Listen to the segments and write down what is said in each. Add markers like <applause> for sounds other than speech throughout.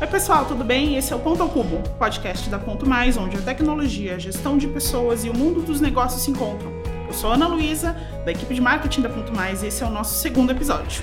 Oi, pessoal, tudo bem? Esse é o Ponto ao Cubo, podcast da Ponto Mais, onde a tecnologia, a gestão de pessoas e o mundo dos negócios se encontram. Eu sou a Ana Luísa, da equipe de marketing da Ponto Mais, e esse é o nosso segundo episódio.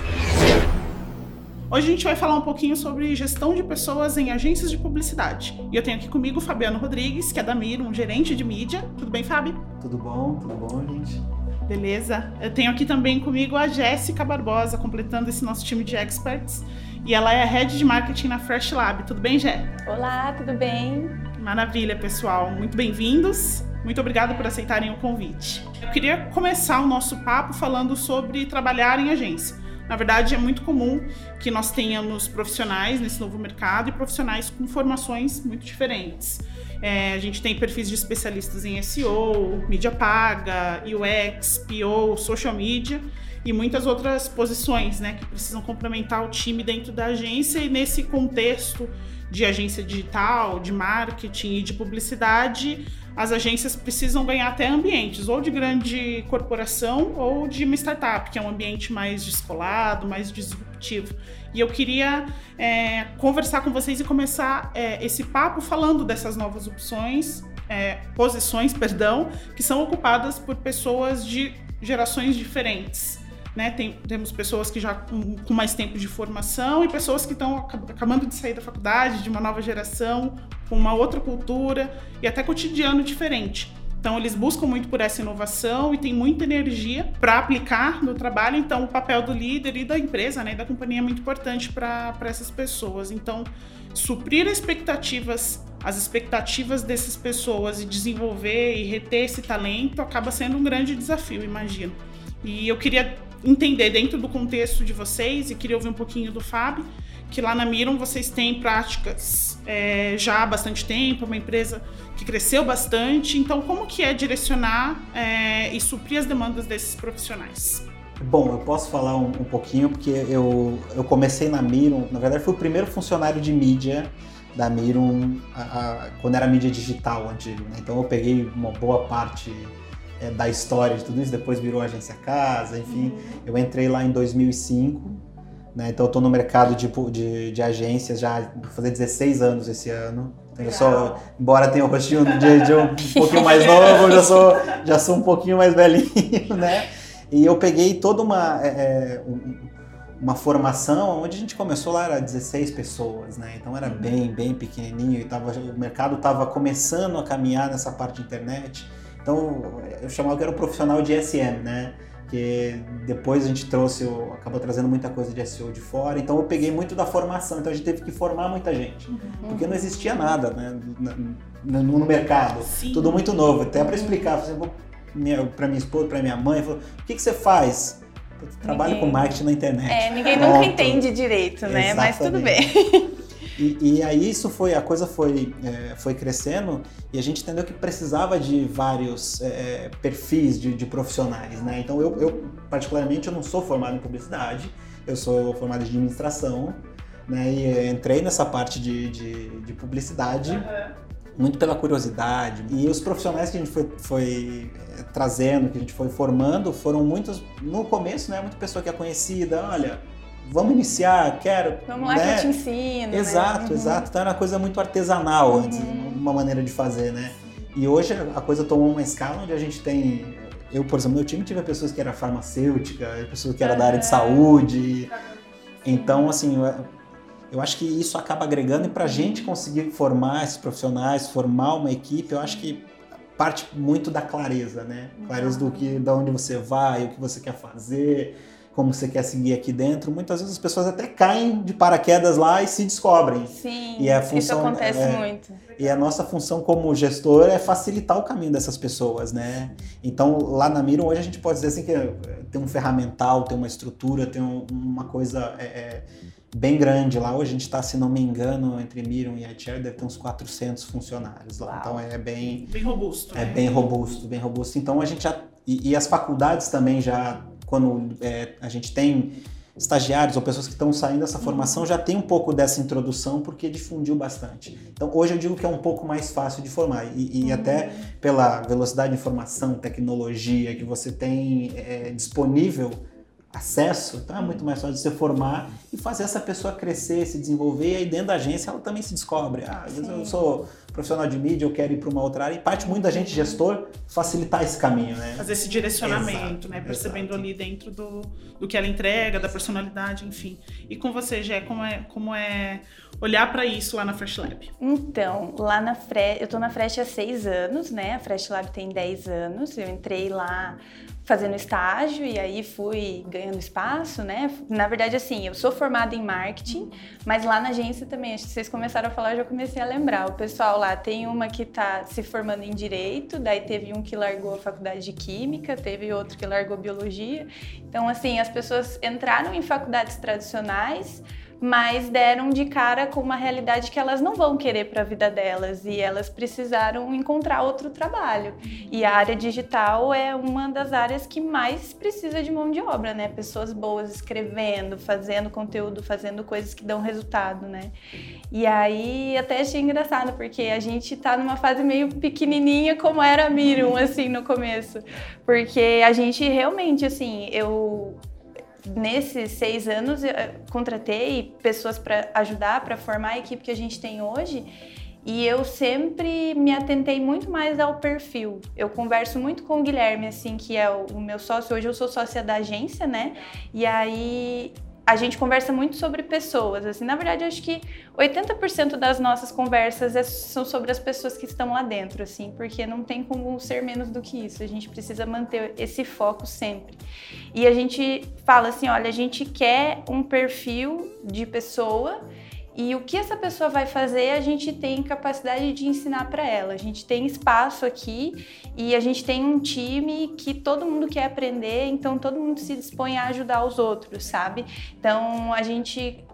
Hoje a gente vai falar um pouquinho sobre gestão de pessoas em agências de publicidade. E eu tenho aqui comigo o Fabiano Rodrigues, que é da Miro, um gerente de mídia. Tudo bem, Fábio? Tudo bom, tudo bom, gente? Beleza. Eu tenho aqui também comigo a Jéssica Barbosa, completando esse nosso time de experts. E ela é a Head de Marketing na Fresh Lab. Tudo bem, Jé? Olá, tudo bem? Maravilha, pessoal. Muito bem-vindos. Muito obrigada por aceitarem o convite. Eu queria começar o nosso papo falando sobre trabalhar em agência. Na verdade, é muito comum que nós tenhamos profissionais nesse novo mercado e profissionais com formações muito diferentes. É, a gente tem perfis de especialistas em SEO, mídia paga, UX, PO, social media e muitas outras posições, né, que precisam complementar o time dentro da agência e nesse contexto de agência digital, de marketing e de publicidade, as agências precisam ganhar até ambientes, ou de grande corporação ou de uma startup, que é um ambiente mais descolado, mais disruptivo. E eu queria é, conversar com vocês e começar é, esse papo falando dessas novas opções, é, posições, <laughs> perdão, que são ocupadas por pessoas de gerações diferentes. Né? Tem, temos pessoas que já com, com, mais tempo de formação e pessoas que estão acabando de sair da faculdade, de uma nova geração, com uma outra cultura e até cotidiano diferente. Então, eles buscam muito por essa inovação e tem muita energia para aplicar no trabalho. Então, o papel do líder e da empresa, né, da companhia é muito importante para essas pessoas. Então, suprir expectativas, as expectativas dessas pessoas e desenvolver e reter esse talento acaba sendo um grande desafio, imagino. E eu queria entender dentro do contexto de vocês e queria ouvir um pouquinho do Fábio, que lá na Miram vocês têm práticas é, já há bastante tempo, uma empresa que cresceu bastante. Então, como que é direcionar é, e suprir as demandas desses profissionais? Bom, eu posso falar um, um pouquinho porque eu, eu comecei na Mirum, na verdade fui o primeiro funcionário de mídia da Mirum a, a, quando era mídia digital antigo. Né? Então eu peguei uma boa parte é, da história de tudo isso, depois virou agência casa, enfim. Uhum. Eu entrei lá em 2005, né? Então eu tô no mercado de, de, de agências já, vou fazer 16 anos esse ano. Então, eu sou, embora tenha o rostinho de, de um, um <laughs> pouquinho mais novo, eu já sou, já sou um pouquinho mais velhinho, <laughs> né? E eu peguei toda uma, é, é uma formação onde a gente começou lá, era 16 pessoas, né? Então era uhum. bem, bem pequenininho e tava, o mercado estava começando a caminhar nessa parte de internet. Então, eu chamava que era o profissional de SM, né? Que depois a gente trouxe, acabou trazendo muita coisa de SEO de fora. Então, eu peguei muito da formação. Então, a gente teve que formar muita gente. Uhum. Porque não existia nada, né? No, no mercado. Sim. Tudo muito novo. Até para explicar, para minha esposa, para minha mãe, falou, o que, que você faz? Eu trabalho ninguém... com marketing na internet. É, ninguém Pronto. nunca entende direito, né? Exatamente. Mas tudo bem. <laughs> E, e, aí isso foi, a coisa foi, é, foi crescendo e a gente entendeu que precisava de vários é, é, perfis de, de, profissionais, né? Então eu, eu, particularmente, eu não sou formado em publicidade, eu sou formado em administração, né? E entrei nessa parte de, de, de publicidade uhum. muito pela curiosidade. E os profissionais que a gente foi, foi é, trazendo, que a gente foi formando, foram muitos, no começo, né? Muita pessoa que é conhecida, olha vamos iniciar, quero. Vamos lá né? que eu te ensino. Né? Exato, né? exato. Então era uma coisa muito artesanal uhum. antes, uma maneira de fazer, né? E hoje a coisa tomou uma escala onde a gente tem. Eu, por exemplo, meu time tive pessoas que era farmacêutica, pessoas que era da área de saúde. Então, assim, eu, eu acho que isso acaba agregando e para a gente conseguir formar esses profissionais, formar uma equipe, eu acho que parte muito da clareza, né? Clareza do que, da onde você vai, o que você quer fazer como você quer seguir aqui dentro, muitas vezes as pessoas até caem de paraquedas lá e se descobrem. Sim, e a função, isso acontece é, muito. E a nossa função como gestor é facilitar o caminho dessas pessoas, né? Então, lá na Miro, hoje a gente pode dizer assim que tem um ferramental, tem uma estrutura, tem um, uma coisa é, é, bem grande lá. Hoje a gente está, se não me engano, entre Miron e iChare, deve ter uns 400 funcionários lá. Uau. Então, é bem... Bem robusto. É né? bem robusto, bem robusto. Então, a gente já... e, e as faculdades também já quando é, a gente tem estagiários ou pessoas que estão saindo dessa formação já tem um pouco dessa introdução porque difundiu bastante. Então hoje eu digo que é um pouco mais fácil de formar e, e uhum. até pela velocidade de informação, tecnologia que você tem é, disponível, acesso, então é muito mais fácil você formar e fazer essa pessoa crescer, se desenvolver, e aí dentro da agência ela também se descobre. Ah, às vezes eu sou profissional de mídia, eu quero ir para uma outra área, e parte muito da gente, gestor, facilitar esse caminho, né? Fazer esse direcionamento, exato, né? Percebendo exato. ali dentro do, do que ela entrega, da personalidade, enfim. E com você, Gé, como é, como é olhar para isso lá na Fresh Lab? Então, lá na Fresh, eu tô na Fresh há seis anos, né? A Fresh Lab tem dez anos, eu entrei lá fazendo estágio e aí fui ganhando espaço, né? Na verdade, assim, eu sou formada em marketing, mas lá na agência também, acho que vocês começaram a falar, eu já comecei a lembrar. O pessoal lá tem uma que está se formando em direito, daí teve um que largou a faculdade de química, teve outro que largou biologia. Então, assim, as pessoas entraram em faculdades tradicionais mas deram de cara com uma realidade que elas não vão querer para a vida delas e elas precisaram encontrar outro trabalho. E a área digital é uma das áreas que mais precisa de mão de obra, né? Pessoas boas escrevendo, fazendo conteúdo, fazendo coisas que dão resultado, né? E aí até achei engraçado porque a gente tá numa fase meio pequenininha como era a Mirum assim no começo, porque a gente realmente assim, eu nesses seis anos, eu contratei pessoas para ajudar, para formar a equipe que a gente tem hoje. E eu sempre me atentei muito mais ao perfil. Eu converso muito com o Guilherme, assim, que é o meu sócio. Hoje eu sou sócia da agência, né? E aí a gente conversa muito sobre pessoas. Assim, na verdade, acho que 80% das nossas conversas é, são sobre as pessoas que estão lá dentro, assim, porque não tem como ser menos do que isso. A gente precisa manter esse foco sempre. E a gente fala assim, olha, a gente quer um perfil de pessoa e o que essa pessoa vai fazer, a gente tem capacidade de ensinar para ela. A gente tem espaço aqui e a gente tem um time que todo mundo quer aprender, então todo mundo se dispõe a ajudar os outros, sabe? Então a gente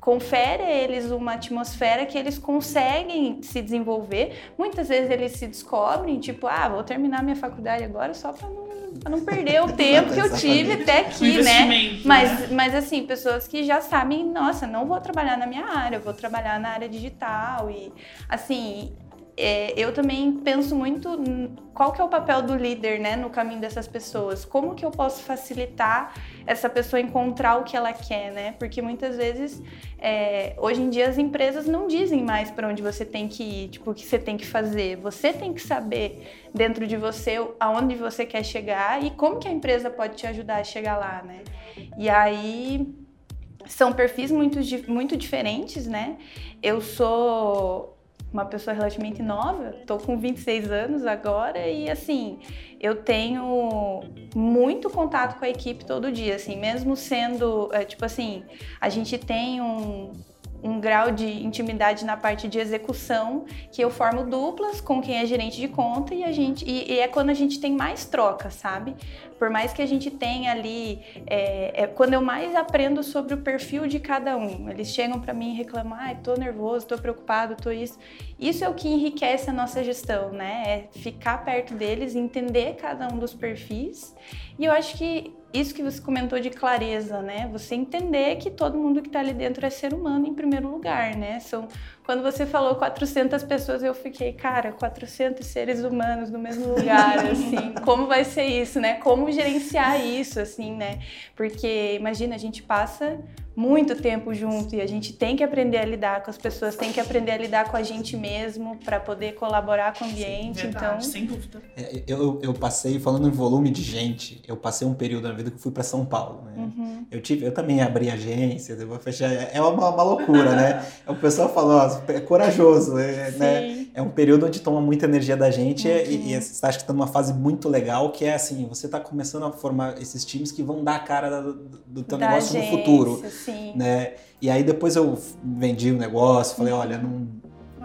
confere a eles uma atmosfera que eles conseguem se desenvolver. Muitas vezes eles se descobrem, tipo, ah, vou terminar minha faculdade agora só para não não perder o <laughs> tempo que eu tive até aqui, né? né? Mas, mas assim, pessoas que já sabem, nossa, não vou trabalhar na minha área, vou trabalhar na área digital e assim, é, eu também penso muito qual que é o papel do líder, né, no caminho dessas pessoas. Como que eu posso facilitar essa pessoa encontrar o que ela quer, né? Porque muitas vezes, é, hoje em dia, as empresas não dizem mais para onde você tem que ir, tipo, o que você tem que fazer. Você tem que saber dentro de você aonde você quer chegar e como que a empresa pode te ajudar a chegar lá, né? E aí são perfis muito, muito diferentes, né? Eu sou uma pessoa relativamente nova, estou com 26 anos agora e assim, eu tenho muito contato com a equipe todo dia, assim, mesmo sendo, é, tipo assim, a gente tem um, um grau de intimidade na parte de execução que eu formo duplas com quem é gerente de conta e a gente e, e é quando a gente tem mais troca, sabe? Por mais que a gente tenha ali é, é quando eu mais aprendo sobre o perfil de cada um. Eles chegam para mim reclamam, ah, tô nervoso, tô preocupado, tô isso. Isso é o que enriquece a nossa gestão, né? É ficar perto deles, entender cada um dos perfis. E eu acho que isso que você comentou de clareza, né? Você entender que todo mundo que está ali dentro é ser humano em primeiro lugar, né? São quando você falou 400 pessoas, eu fiquei, cara, 400 seres humanos no mesmo lugar, <laughs> assim, como vai ser isso, né? Como gerenciar isso, assim, né? Porque imagina, a gente passa muito tempo junto e a gente tem que aprender a lidar com as pessoas, tem que aprender a lidar com a gente mesmo para poder colaborar com o ambiente. Sim, verdade, então, sem dúvida. É, eu, eu passei falando em volume de gente, eu passei um período na vida que fui para São Paulo, né? Uhum. Eu tive, eu também abri agência, eu vou fechar, é uma, uma loucura, né? <laughs> O pessoal falou, ó, é corajoso, é, né? É um período onde toma muita energia da gente uhum. e, e você acha que está numa fase muito legal, que é assim, você está começando a formar esses times que vão dar a cara do, do teu da negócio agência, no futuro, sim. né? E aí depois eu vendi o negócio, falei, uhum. olha, não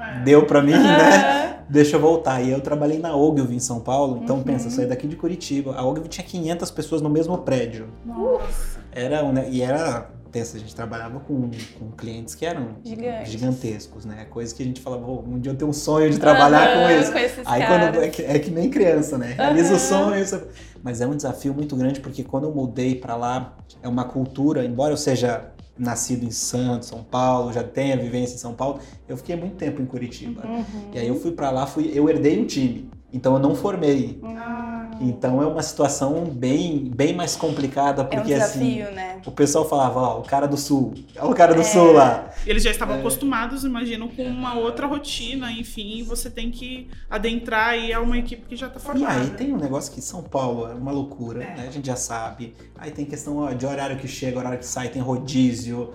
é. deu para mim, né? Deixa eu voltar. E eu trabalhei na Ogilvy em São Paulo, então uhum. pensa, eu saí daqui de Curitiba, a Ogilvy tinha 500 pessoas no mesmo prédio. Nossa. Era, e era A gente trabalhava com, com clientes que eram Gigantes. gigantescos, né? Coisas que a gente falava, oh, um dia eu tenho um sonho de trabalhar com isso. Com Aí quando é que, é que, nem criança, né? Realiza o sonho. Mas é um desafio muito grande porque quando eu mudei para lá, é uma cultura, embora eu seja nascido em Santos, São Paulo, já tenha vivência em São Paulo, eu fiquei muito tempo em Curitiba. Uhum. E aí eu fui para lá, fui, eu herdei um time. Então eu não formei. Ah. Então é uma situação bem, bem mais complicada, porque é um desafio, assim, né? o pessoal falava, ó, o cara do sul, ó, o cara do é... sul lá. Eles já estavam é... acostumados, imagino, com uma outra rotina, enfim, você tem que adentrar aí a uma equipe que já está formada. E aí tem um negócio que São Paulo é uma loucura, é. né? A gente já sabe. Aí tem questão ó, de horário que chega, horário que sai, tem rodízio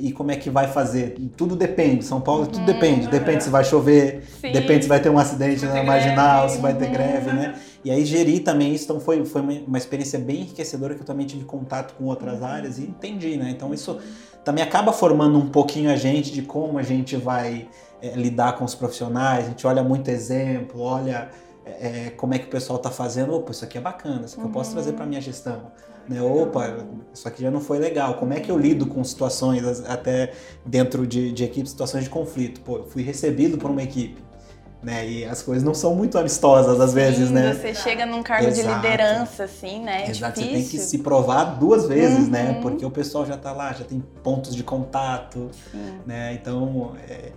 e como é que vai fazer. Tudo depende. São Paulo, tudo depende. Uhum. Depende se vai chover, Sim. depende se vai ter um acidente na marginal, se vai ter uhum. greve, né? E aí gerir também isso, então foi, foi uma experiência bem enriquecedora que eu também tive contato com outras uhum. áreas e entendi, né? Então isso também acaba formando um pouquinho a gente de como a gente vai é, lidar com os profissionais, a gente olha muito exemplo, olha é, é como é que o pessoal está fazendo, opa, isso aqui é bacana, isso aqui eu posso trazer para minha gestão. Né? Opa, isso aqui já não foi legal. Como é que eu lido com situações, até dentro de, de equipe, situações de conflito? Pô, eu fui recebido por uma equipe. Né? E as coisas não são muito amistosas às Sim, vezes, né? Você chega num cargo Exato. de liderança, assim, né? É Exato, difícil. você tem que se provar duas vezes, né? uhum. né? Porque o pessoal já tá lá, já tem pontos de contato, Sim. né? Então, é,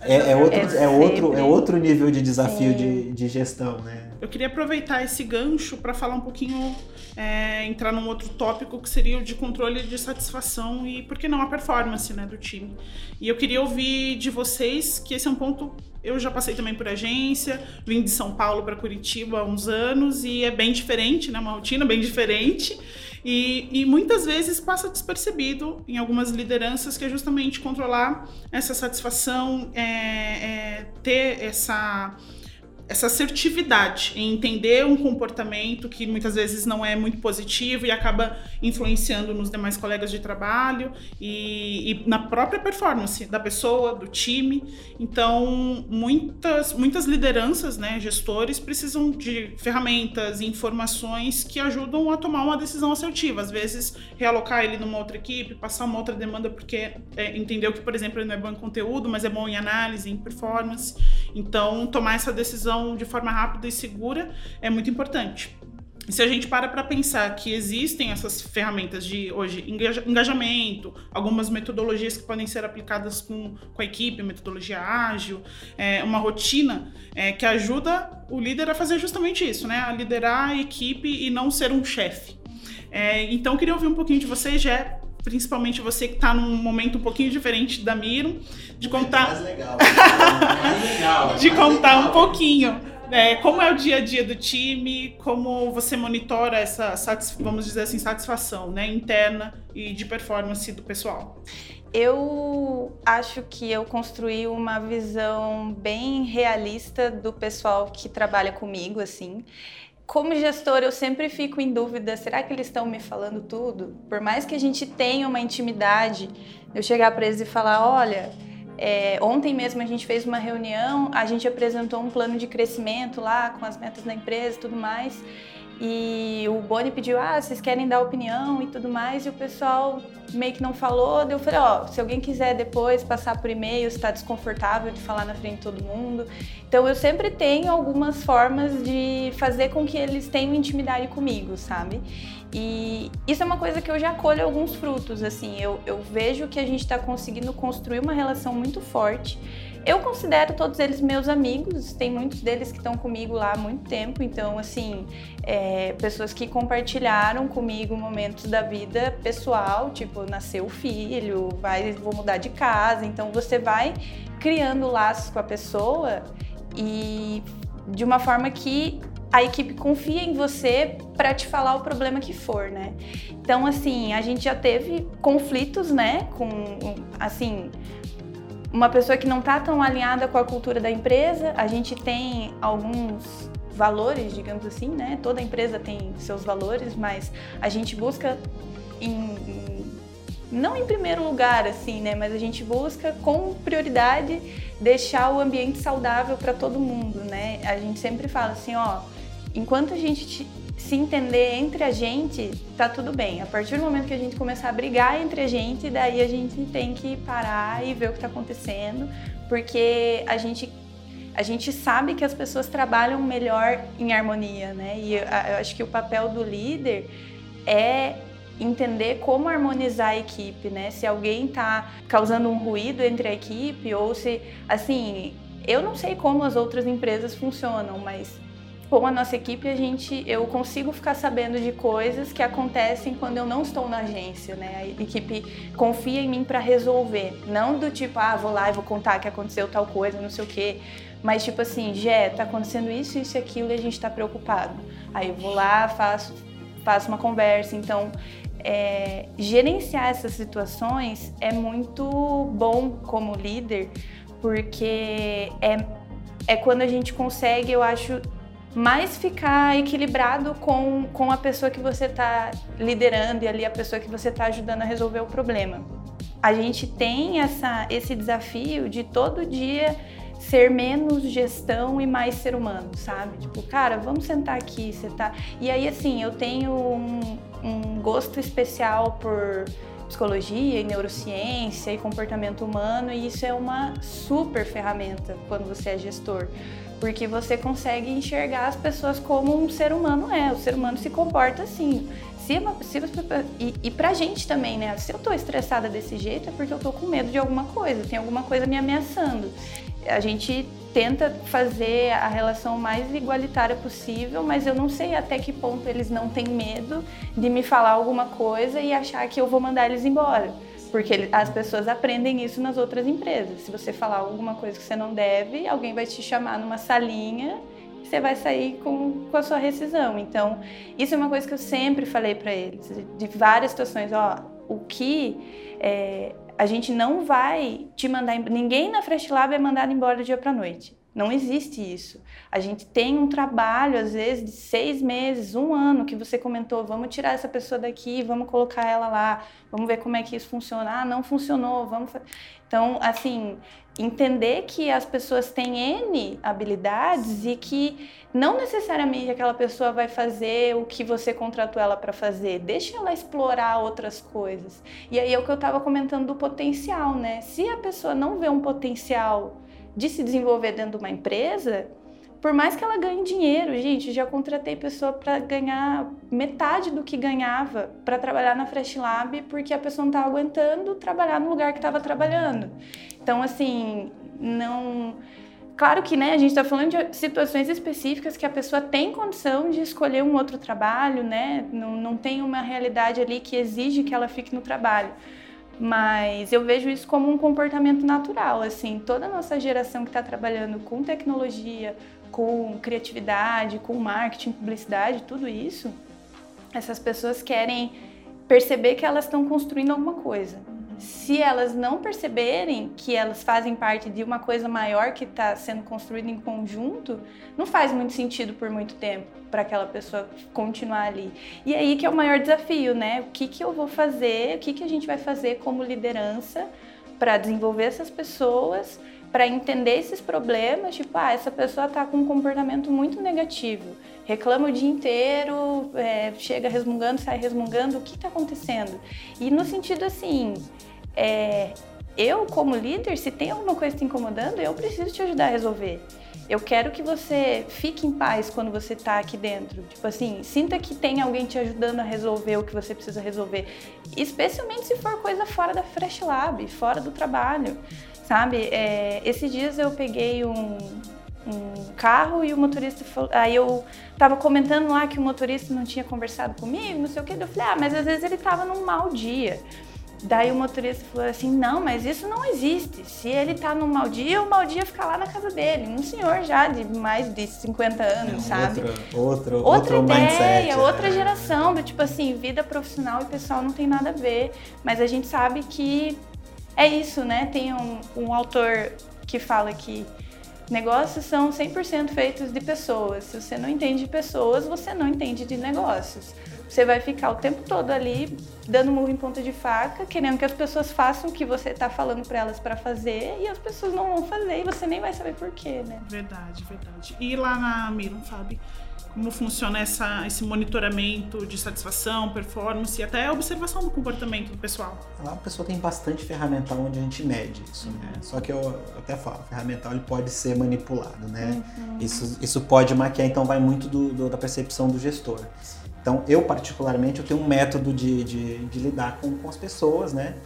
é, é, outro, é, é outro, é outro nível de desafio de, de gestão, né? Eu queria aproveitar esse gancho para falar um pouquinho, é, entrar num outro tópico que seria o de controle de satisfação e, por que não, a performance né, do time. E eu queria ouvir de vocês que esse é um ponto. Eu já passei também por agência, vim de São Paulo para Curitiba há uns anos e é bem diferente, né? Uma rotina bem diferente. E, e, muitas vezes passa despercebido em algumas lideranças que é justamente controlar essa satisfação, é, é, ter essa essa assertividade em entender um comportamento que muitas vezes não é muito positivo e acaba influenciando nos demais colegas de trabalho e, e, na própria performance da pessoa, do time. Então, muitas, muitas lideranças, né, gestores, precisam de ferramentas e informações que ajudam a tomar uma decisão assertiva. Às vezes, realocar ele numa outra equipe, passar uma outra demanda porque é, entendeu que, por exemplo, ele não é bom em conteúdo, mas é bom em análise, em performance. Então, tomar essa decisão de forma rápida e segura é muito importante. E se a gente para para pensar que existem essas ferramentas de hoje engajamento, algumas metodologias que podem ser aplicadas com, com a equipe, metodologia ágil, é, uma rotina é, que ajuda o líder a fazer justamente isso, né? A liderar a equipe e não ser um chefe. É, então, queria ouvir um pouquinho de vocês, Jé, principalmente você que está num momento um pouquinho diferente da Miro, de contar. Mais legal. <laughs> mais legal. de contar um pouquinho. É, como é o dia a dia do time, como você monitora essa, vamos dizer assim, satisfação né, interna e de performance do pessoal? Eu acho que eu construí uma visão bem realista do pessoal que trabalha comigo, assim como gestor, eu sempre fico em dúvida: será que eles estão me falando tudo? Por mais que a gente tenha uma intimidade, eu chegar para eles e falar: olha, é, ontem mesmo a gente fez uma reunião, a gente apresentou um plano de crescimento lá com as metas da empresa e tudo mais. E o Boni pediu, ah, vocês querem dar opinião e tudo mais, e o pessoal meio que não falou. Daí eu falei, ó, oh, se alguém quiser depois passar por e-mail, está desconfortável de falar na frente de todo mundo. Então eu sempre tenho algumas formas de fazer com que eles tenham intimidade comigo, sabe? E isso é uma coisa que eu já colho alguns frutos, assim, eu, eu vejo que a gente está conseguindo construir uma relação muito forte eu considero todos eles meus amigos, tem muitos deles que estão comigo lá há muito tempo, então, assim, é, pessoas que compartilharam comigo momentos da vida pessoal, tipo, nasceu o filho, vai, vou mudar de casa, então você vai criando laços com a pessoa e de uma forma que a equipe confia em você para te falar o problema que for, né? Então, assim, a gente já teve conflitos, né, com, assim, uma pessoa que não está tão alinhada com a cultura da empresa, a gente tem alguns valores, digamos assim, né? Toda empresa tem seus valores, mas a gente busca em, não em primeiro lugar assim, né, mas a gente busca com prioridade deixar o ambiente saudável para todo mundo, né? A gente sempre fala assim, ó, enquanto a gente se entender entre a gente, tá tudo bem. A partir do momento que a gente começar a brigar entre a gente, daí a gente tem que parar e ver o que está acontecendo, porque a gente a gente sabe que as pessoas trabalham melhor em harmonia, né? E eu, acho que o papel do líder é entender como harmonizar a equipe, né? Se alguém está causando um ruído entre a equipe ou se, assim, eu não sei como as outras empresas funcionam, mas com a nossa equipe, a gente, eu consigo ficar sabendo de coisas que acontecem quando eu não estou na agência, né? A equipe confia em mim para resolver, não do tipo, ah, vou lá e vou contar que aconteceu tal coisa, não sei o quê, mas tipo assim, Jé, tá acontecendo isso, isso e aquilo e a gente tá preocupado. Aí eu vou lá, faço, faço uma conversa, então é, gerenciar essas situações é muito bom como líder, porque é, é quando a gente consegue, eu acho, mais ficar equilibrado com, com a pessoa que você está liderando e ali a pessoa que você está ajudando a resolver o problema. A gente tem essa, esse desafio de todo dia ser menos gestão e mais ser humano, sabe? Tipo, cara, vamos sentar aqui, você tá. E aí, assim, eu tenho um, um gosto especial por psicologia e neurociência e comportamento humano, e isso é uma super ferramenta quando você é gestor porque você consegue enxergar as pessoas como um ser humano é. O ser humano se comporta assim. Se, se e, e pra gente também, né? Se eu tô estressada desse jeito é porque eu tô com medo de alguma coisa, tem alguma coisa me ameaçando. A gente tenta fazer a relação mais igualitária possível, mas eu não sei até que ponto eles não têm medo de me falar alguma coisa e achar que eu vou mandar eles embora. Porque as pessoas aprendem isso nas outras empresas. Se você falar alguma coisa que você não deve, alguém vai te chamar numa salinha e você vai sair com, com a sua rescisão. Então, isso é uma coisa que eu sempre falei para eles, de várias situações. Ó, o que é, a gente não vai te mandar. Ninguém na Fresh Lab é mandado embora do dia para noite. Não existe isso. A gente tem um trabalho, às vezes, de seis meses, um ano, que você comentou, vamos tirar essa pessoa daqui, vamos colocar ela lá, vamos ver como é que isso funciona. Ah, não funcionou, vamos. Então, assim, entender que as pessoas têm N habilidades e que não necessariamente aquela pessoa vai fazer o que você contratou ela para fazer. Deixa ela explorar outras coisas. E aí é o que eu estava comentando do potencial, né? Se a pessoa não vê um potencial de se desenvolver dentro de uma empresa, por mais que ela ganhe dinheiro, gente, já contratei pessoa para ganhar metade do que ganhava para trabalhar na Fresh Lab, porque a pessoa não estava aguentando trabalhar no lugar que estava trabalhando. Então, assim, não. Claro que né, a gente está falando de situações específicas que a pessoa tem condição de escolher um outro trabalho, né? Não, não tem uma realidade ali que exige que ela fique no trabalho. Mas eu vejo isso como um comportamento natural, assim, toda a nossa geração que está trabalhando com tecnologia, com criatividade, com marketing, publicidade, tudo isso, essas pessoas querem perceber que elas estão construindo alguma coisa se elas não perceberem que elas fazem parte de uma coisa maior que está sendo construída em conjunto, não faz muito sentido por muito tempo para aquela pessoa continuar ali. E aí que é o maior desafio, né? O que, que eu vou fazer, o que, que a gente vai fazer como liderança para desenvolver essas pessoas, para entender esses problemas, tipo, ah, essa pessoa está com um comportamento muito negativo, reclama o dia inteiro, é, chega resmungando, sai resmungando, o que está acontecendo? E no sentido assim, é, eu, como líder, se tem alguma coisa te incomodando, eu preciso te ajudar a resolver. Eu quero que você fique em paz quando você está aqui dentro. Tipo assim, sinta que tem alguém te ajudando a resolver o que você precisa resolver. Especialmente se for coisa fora da Fresh Lab, fora do trabalho. Sabe? É, esses dias eu peguei um, um carro e o motorista falou. Aí eu tava comentando lá que o motorista não tinha conversado comigo, não sei o que. Eu falei, ah, mas às vezes ele tava num mau dia. Daí o motorista falou assim: não, mas isso não existe. Se ele tá no mau dia, o mau dia fica lá na casa dele. Um senhor já de mais de 50 anos, é, sabe? Outro, outro, outra outro ideia, mindset, é. outra é. geração do tipo assim, vida profissional e pessoal não tem nada a ver. Mas a gente sabe que é isso, né? Tem um, um autor que fala que negócios são 100% feitos de pessoas. Se você não entende de pessoas, você não entende de negócios você vai ficar o tempo todo ali dando murro em ponta de faca, querendo que as pessoas façam o que você está falando para elas para fazer e as pessoas não vão fazer e você nem vai saber por quê, né? Verdade, verdade. E lá na Miram, Fábio, como funciona essa, esse monitoramento de satisfação, performance e até a observação do comportamento do pessoal? Lá a pessoa tem bastante ferramental onde a gente mede isso, né? Uhum. Só que eu, até falo, o ferramental ele pode ser manipulado, né? Uhum. Isso, isso pode maquiar, então vai muito do, do, da percepção do gestor. Então, eu particularmente, eu tenho um método de, de, de lidar com, com as pessoas, né?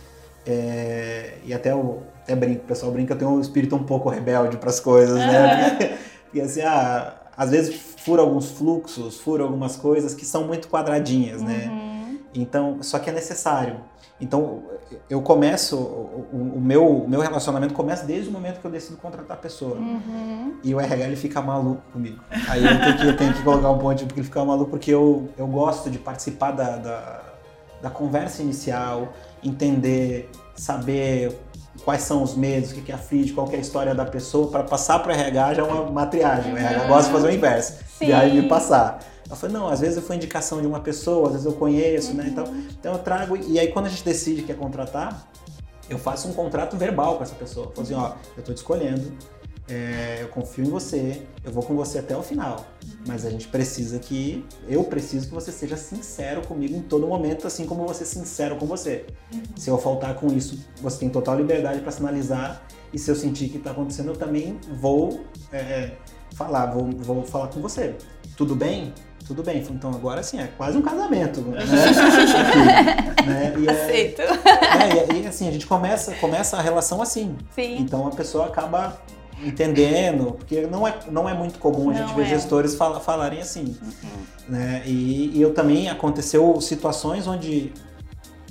É, e até o até brinco, o pessoal brinca, eu tenho um espírito um pouco rebelde para as coisas, né? <laughs> Porque, assim, ah, às vezes fura alguns fluxos, fura algumas coisas que são muito quadradinhas, né? Uhum. Então, só que é necessário. Então, eu começo, o, o meu, o meu relacionamento começa desde o momento que eu decido contratar a pessoa. Uhum. E o RH ele fica maluco comigo. Aí eu tenho que, eu tenho que colocar um ponto porque ele fica maluco, porque eu, eu gosto de participar da, da, da conversa inicial, entender, saber quais são os medos, o que, que aflige, qual que é a história da pessoa, para passar para o RH já é uma, uma triagem. O RH gosta de fazer o inverso. E aí me passar. Eu falei, não, às vezes foi indicação de uma pessoa, às vezes eu conheço, né? Então, então eu trago. E aí quando a gente decide que é contratar, eu faço um contrato verbal com essa pessoa. Eu falo assim, ó, eu tô te escolhendo, é, eu confio em você, eu vou com você até o final. Mas a gente precisa que. Eu preciso que você seja sincero comigo em todo momento, assim como eu vou ser sincero com você. Se eu faltar com isso, você tem total liberdade para sinalizar. E se eu sentir que está acontecendo, eu também vou é, falar, vou, vou falar com você. Tudo bem? Tudo bem. Então agora sim, é quase um casamento. Né? <laughs> Né? E, é, Aceito. é, e, e, assim, a gente começa, começa a relação assim. Sim. Então a pessoa acaba entendendo, porque não é, não é muito comum a gente Não ver é. gestores fala- falarem assim. Uhum. Né? E, e eu também aconteceu situações onde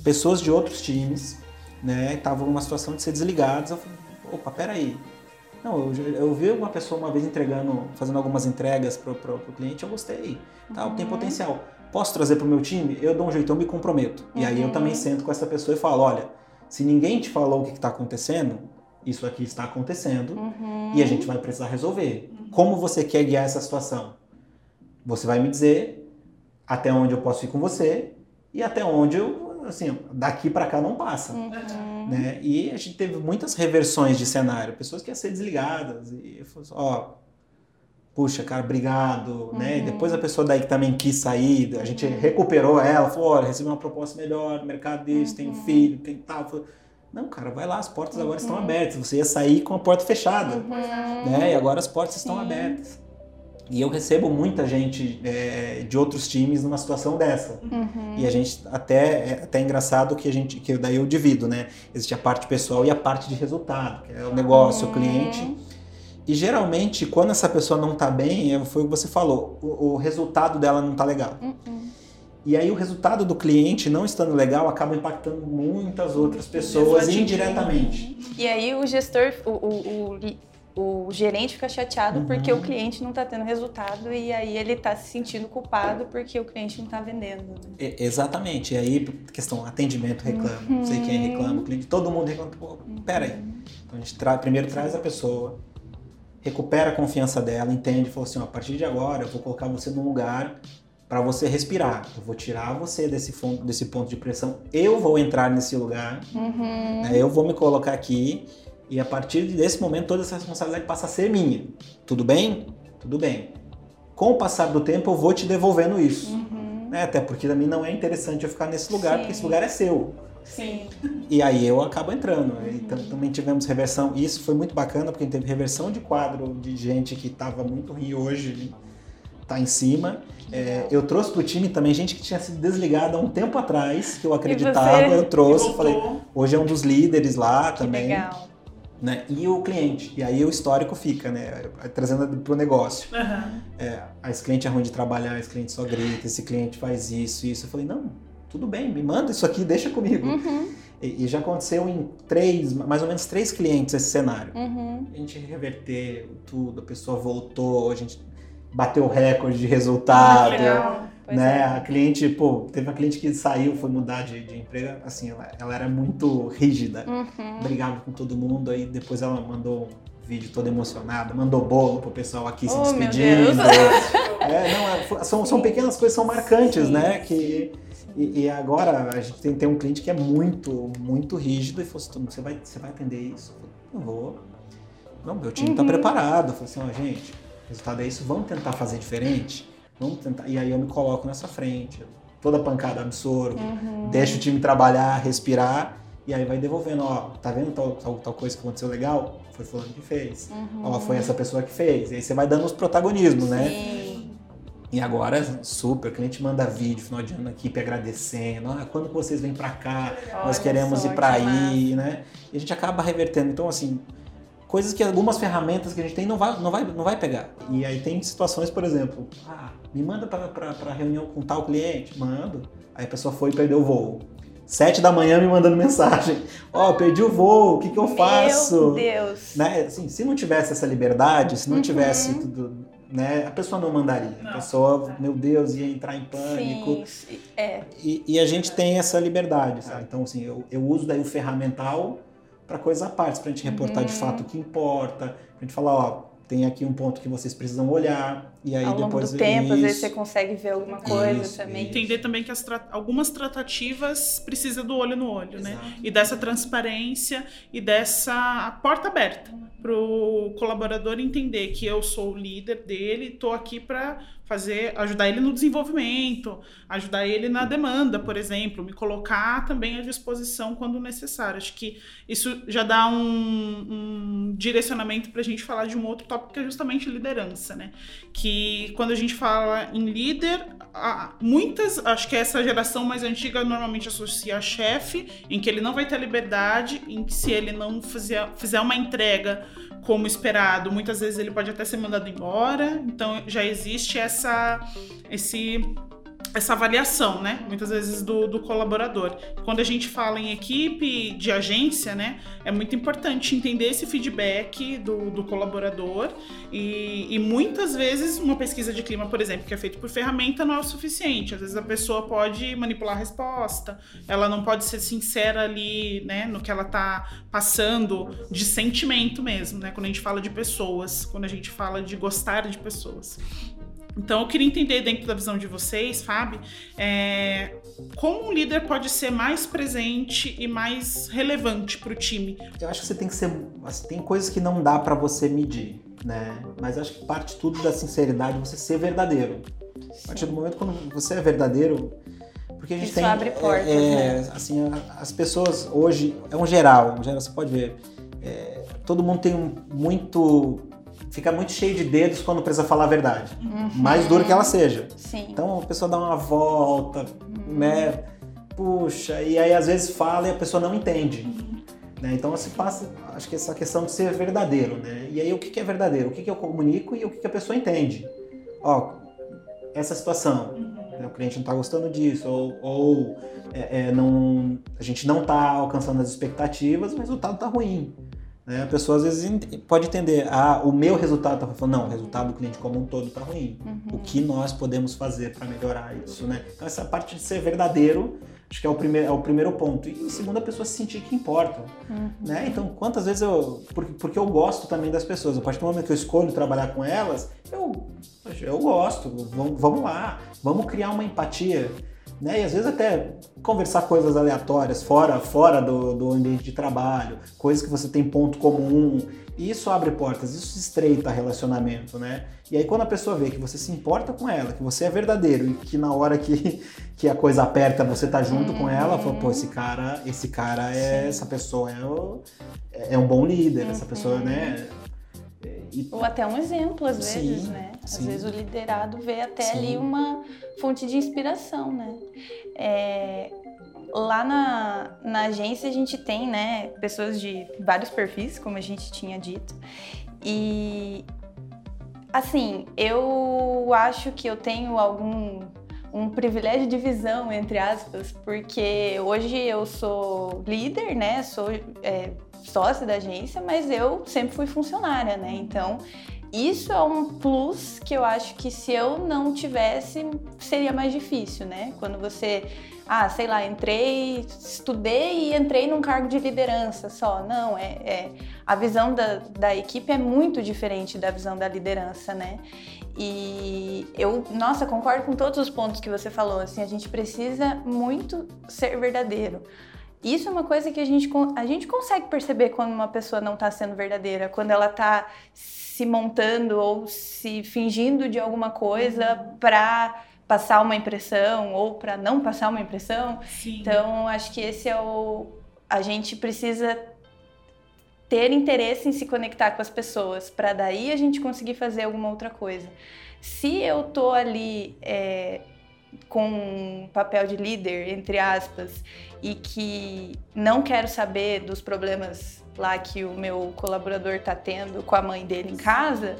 pessoas de outros times né, estavam numa situação de ser desligadas. Eu falei, opa, peraí. Não, eu, eu vi uma pessoa uma vez entregando, fazendo algumas entregas pro, pro, pro cliente, eu gostei. Tem Uhum. potencial. Posso trazer pro meu time? Eu dou um jeito, eu me comprometo. E aí eu Uhum. também sento com essa pessoa e falo, olha, se ninguém te falou o que está acontecendo, isso aqui está acontecendo Uhum. e a gente vai precisar resolver. Como você quer guiar essa situação? Você vai me dizer até onde eu posso ir com você e até onde eu, assim, daqui para cá não passa. Uhum. Né? E a gente teve muitas reversões de cenário, pessoas que iam ser desligadas e assim, ó, puxa, cara, obrigado, né? E depois a pessoa daí que também quis sair, a gente recuperou ela, falou, olha, recebi uma proposta melhor, mercado disso, tenho filho, tem tal. Falei, não, cara, vai lá, as portas agora estão abertas. Você ia sair com a porta fechada Uhum. né? E agora as portas estão Sim. abertas. E eu recebo muita gente é, de outros times numa situação dessa. Uhum. E a gente até é até engraçado que a gente que daí eu divido, né? Existe a parte pessoal e a parte de resultado, que é o negócio, o cliente. E geralmente quando essa pessoa não tá bem, é- foi o que você falou, o, o resultado dela não tá legal. Uhum. E aí o resultado do cliente não estando legal acaba impactando muitas outras pessoas Refletindo. indiretamente. E aí o gestor, o, o, o, o gerente fica chateado Uhum. porque o cliente não tá tendo resultado e aí ele tá se sentindo culpado porque o cliente não tá vendendo. né? E- exatamente. E aí, questão atendimento reclama, não sei quem reclama, o cliente, todo mundo reclama. Pô, pera aí. Então a gente tra primeiro traz a pessoa, recupera a confiança dela, entende, falou assim, ó, a partir de agora eu vou colocar você num lugar para você respirar. Eu vou tirar você desse, fundo, desse ponto de pressão. Eu vou entrar nesse lugar, Uhum. né, eu vou me colocar aqui e a partir desse momento toda essa responsabilidade passa a ser minha. Tudo bem? Tudo bem. Com o passar do tempo eu vou te devolvendo isso. Uhum. Né? Até porque também não é interessante eu ficar nesse lugar, Sim. porque esse lugar é seu. Sim. E aí eu acabo entrando. Então também tivemos reversão. E isso foi muito bacana, porque teve reversão de quadro de gente que estava muito ruim hoje, tá em cima. É, eu trouxe pro time também gente que tinha sido desligada há um tempo atrás, que eu acreditava, eu trouxe, Voltou. falei, hoje é um dos líderes lá Que também. legal. Né? E o cliente. E aí o histórico fica, né? Trazendo pro negócio. Aham. É, ah, esse cliente é ruim de trabalhar, esse cliente só grita, esse cliente faz isso, isso. Eu falei, não, tudo bem, me manda isso aqui, deixa comigo. Uhum. E, e já aconteceu em três, mais ou menos três clientes esse cenário. Uhum. A gente reverteu tudo, a pessoa voltou, a gente bateu o recorde de resultado. Ah, legal. Pois né? é. A cliente, pô, teve uma cliente que saiu, foi mudar de, de emprego, assim, ela, ela era muito rígida, Uhum. brigava com todo mundo, aí depois ela mandou um vídeo toda emocionada, mandou bolo pro pessoal aqui se Oh, meu despedindo. É, não, é, são, são pequenas coisas, são marcantes, Sim, né? Que, e, e agora a gente tem, tem um cliente que é muito, muito rígido e falou assim, você vai, você vai atender isso? Eu falei, não vou. Não, meu time está Uhum. preparado. Eu falei assim, ó, gente, o resultado é isso, vamos tentar fazer diferente? Vamos tentar. E aí eu me coloco nessa frente, toda pancada absorvo, Uhum. deixa o time trabalhar, respirar, e aí vai devolvendo, ó, tá vendo tal, tal, tal coisa que aconteceu legal? Foi fulano que fez. Uhum. Ó, foi essa pessoa que fez. E aí você vai dando os protagonismos, né? Sim. E agora, super, o cliente manda vídeo final de ano na equipe agradecendo. Ah, quando vocês vêm pra cá? Nós Olha queremos só, ir pra que aí, né? E a gente acaba revertendo. Então, assim, coisas que algumas ferramentas que a gente tem não vai, não vai, não vai pegar. E aí tem situações, por exemplo, ah, me manda para reunião com tal cliente, mando. Aí a pessoa foi e perdeu o voo. Sete da manhã me mandando mensagem. <laughs> Ó, oh, perdi o voo, o que, que eu faço? Meu Deus. Né? Assim, se não tivesse essa liberdade, se não uhum. tivesse tudo, né? A pessoa não mandaria. Não. A pessoa, meu Deus, ia entrar em pânico. Sim, é. E, e a gente tem essa liberdade, sabe? Então, assim, eu, eu uso daí o ferramental para coisas à parte, para a gente reportar uhum. de fato o que importa, para a gente falar, ó, tem aqui um ponto que vocês precisam olhar e aí Ao longo depois do tempo, isso. às vezes você consegue ver alguma coisa isso, também. Isso. Entender também que tra algumas tratativas precisam do olho no olho, né? Exato. né? E dessa transparência e dessa porta aberta para o colaborador entender que eu sou o líder dele, estou aqui para fazer, ajudar ele no desenvolvimento, ajudar ele na demanda, por exemplo, me colocar também à disposição quando necessário. Acho que isso já dá um, um direcionamento para a gente falar de um outro tópico que é justamente liderança, né? Que quando a gente fala em líder, muitas, acho que essa geração mais antiga normalmente associa a chefe, em que ele não vai ter liberdade, em que se ele não fizer, fizer uma entrega como esperado, muitas vezes ele pode até ser mandado embora. Então já existe essa esse essa avaliação, né? Muitas vezes do, do, colaborador. Quando a gente fala em equipe de agência, né? É muito importante entender esse feedback do, do colaborador e, e, muitas vezes uma pesquisa de clima, por exemplo, que é feita por ferramenta, não é o suficiente. Às vezes a pessoa pode manipular a resposta, ela não pode ser sincera ali, né? No que ela tá passando de sentimento mesmo, né? Quando a gente fala de pessoas, quando a gente fala de gostar de pessoas. Então, eu queria entender, dentro da visão de vocês, Fábio, é, como um líder pode ser mais presente e mais relevante para o time? Eu acho que você tem que ser. Assim, tem coisas que não dá para você medir, né? Mas acho que parte tudo da sinceridade, você ser verdadeiro. A partir do momento quando você é verdadeiro, porque a gente Isso tem. abre portas, é, né? Assim, as pessoas hoje, é um geral, um geral, você pode ver. É, todo mundo tem um, muito fica muito cheio de dedos quando precisa falar a verdade. Uhum. Mais dura que ela seja. Sim. Então a pessoa dá uma volta, uhum. né? Puxa, e aí às vezes fala e a pessoa não entende. Uhum. Né? Então se passa, acho que essa questão de ser verdadeiro, né? E aí o que é verdadeiro? O que eu comunico e o que a pessoa entende? Ó, essa situação, né? o cliente não está gostando disso, ou, ou é, é, não, a gente não está alcançando as expectativas, o resultado está ruim. Né? A pessoa às vezes pode entender, ah, o meu resultado está ruim. Não, o resultado do cliente como um todo está ruim. Uhum. O que nós podemos fazer para melhorar isso, né? Então essa parte de ser verdadeiro, acho que é o primeiro, é o primeiro ponto. E segundo, a pessoa se sentir que importa. Uhum. Né? Então, quantas vezes eu. Porque, porque eu gosto também das pessoas. A partir do momento que eu escolho trabalhar com elas, eu, eu gosto. Vamos, vamos lá, vamos criar uma empatia né? E às vezes até conversar coisas aleatórias fora, fora do, do ambiente de trabalho, coisas que você tem ponto comum. Isso abre portas, isso estreita relacionamento, né? E aí quando a pessoa vê que você se importa com ela, que você é verdadeiro e que na hora que, <laughs> que a coisa aperta você tá junto com ela, fala, pô, esse cara, esse cara é, Sim. essa pessoa é, o, é um bom líder, essa pessoa, né? E... Ou até um exemplo, às sim, vezes, né? Às sim. vezes o liderado vê até sim. ali uma fonte de inspiração, né? É, lá na, na agência a gente tem, né, pessoas de vários perfis, como a gente tinha dito. E assim, eu acho que eu tenho algum um privilégio de visão, entre aspas, porque hoje eu sou líder, né? Sou é, sócia da agência, mas eu sempre fui funcionária, né? Então, isso é um plus que eu acho que se eu não tivesse, seria mais difícil, né? Quando você, ah, sei lá, entrei, estudei e entrei num cargo de liderança só. Não, é, é a visão da, da equipe é muito diferente da visão da liderança, né? E eu, nossa, concordo com todos os pontos que você falou. Assim, a gente precisa muito ser verdadeiro. Isso é uma coisa que a gente, a gente consegue perceber quando uma pessoa não está sendo verdadeira, quando ela está se montando ou se fingindo de alguma coisa uhum. para passar uma impressão ou para não passar uma impressão. Sim. Então, acho que esse é o. A gente precisa ter interesse em se conectar com as pessoas, para daí a gente conseguir fazer alguma outra coisa. Se eu tô ali é, com um papel de líder, entre aspas, e que não quero saber dos problemas lá que o meu colaborador está tendo com a mãe dele em casa,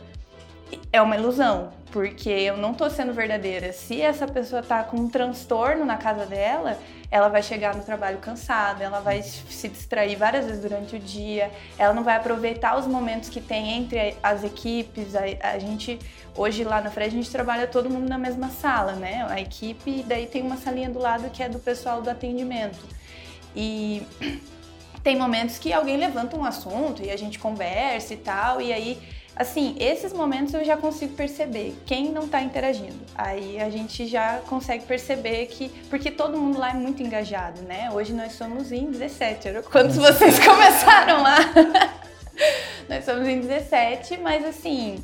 é uma ilusão, porque eu não estou sendo verdadeira. Se essa pessoa está com um transtorno na casa dela, ela vai chegar no trabalho cansada, ela vai se distrair várias vezes durante o dia, ela não vai aproveitar os momentos que tem entre as equipes. A, a gente, hoje lá na frente, a gente trabalha todo mundo na mesma sala, né? A equipe, e daí tem uma salinha do lado que é do pessoal do atendimento. E <clears throat> tem momentos que alguém levanta um assunto e a gente conversa e tal, e aí assim, esses momentos eu já consigo perceber quem não está interagindo. Aí a gente já consegue perceber que. Porque todo mundo lá é muito engajado, né? Hoje nós somos em 17. Quantos vocês <laughs> começaram lá? <laughs> nós somos em 17, mas assim.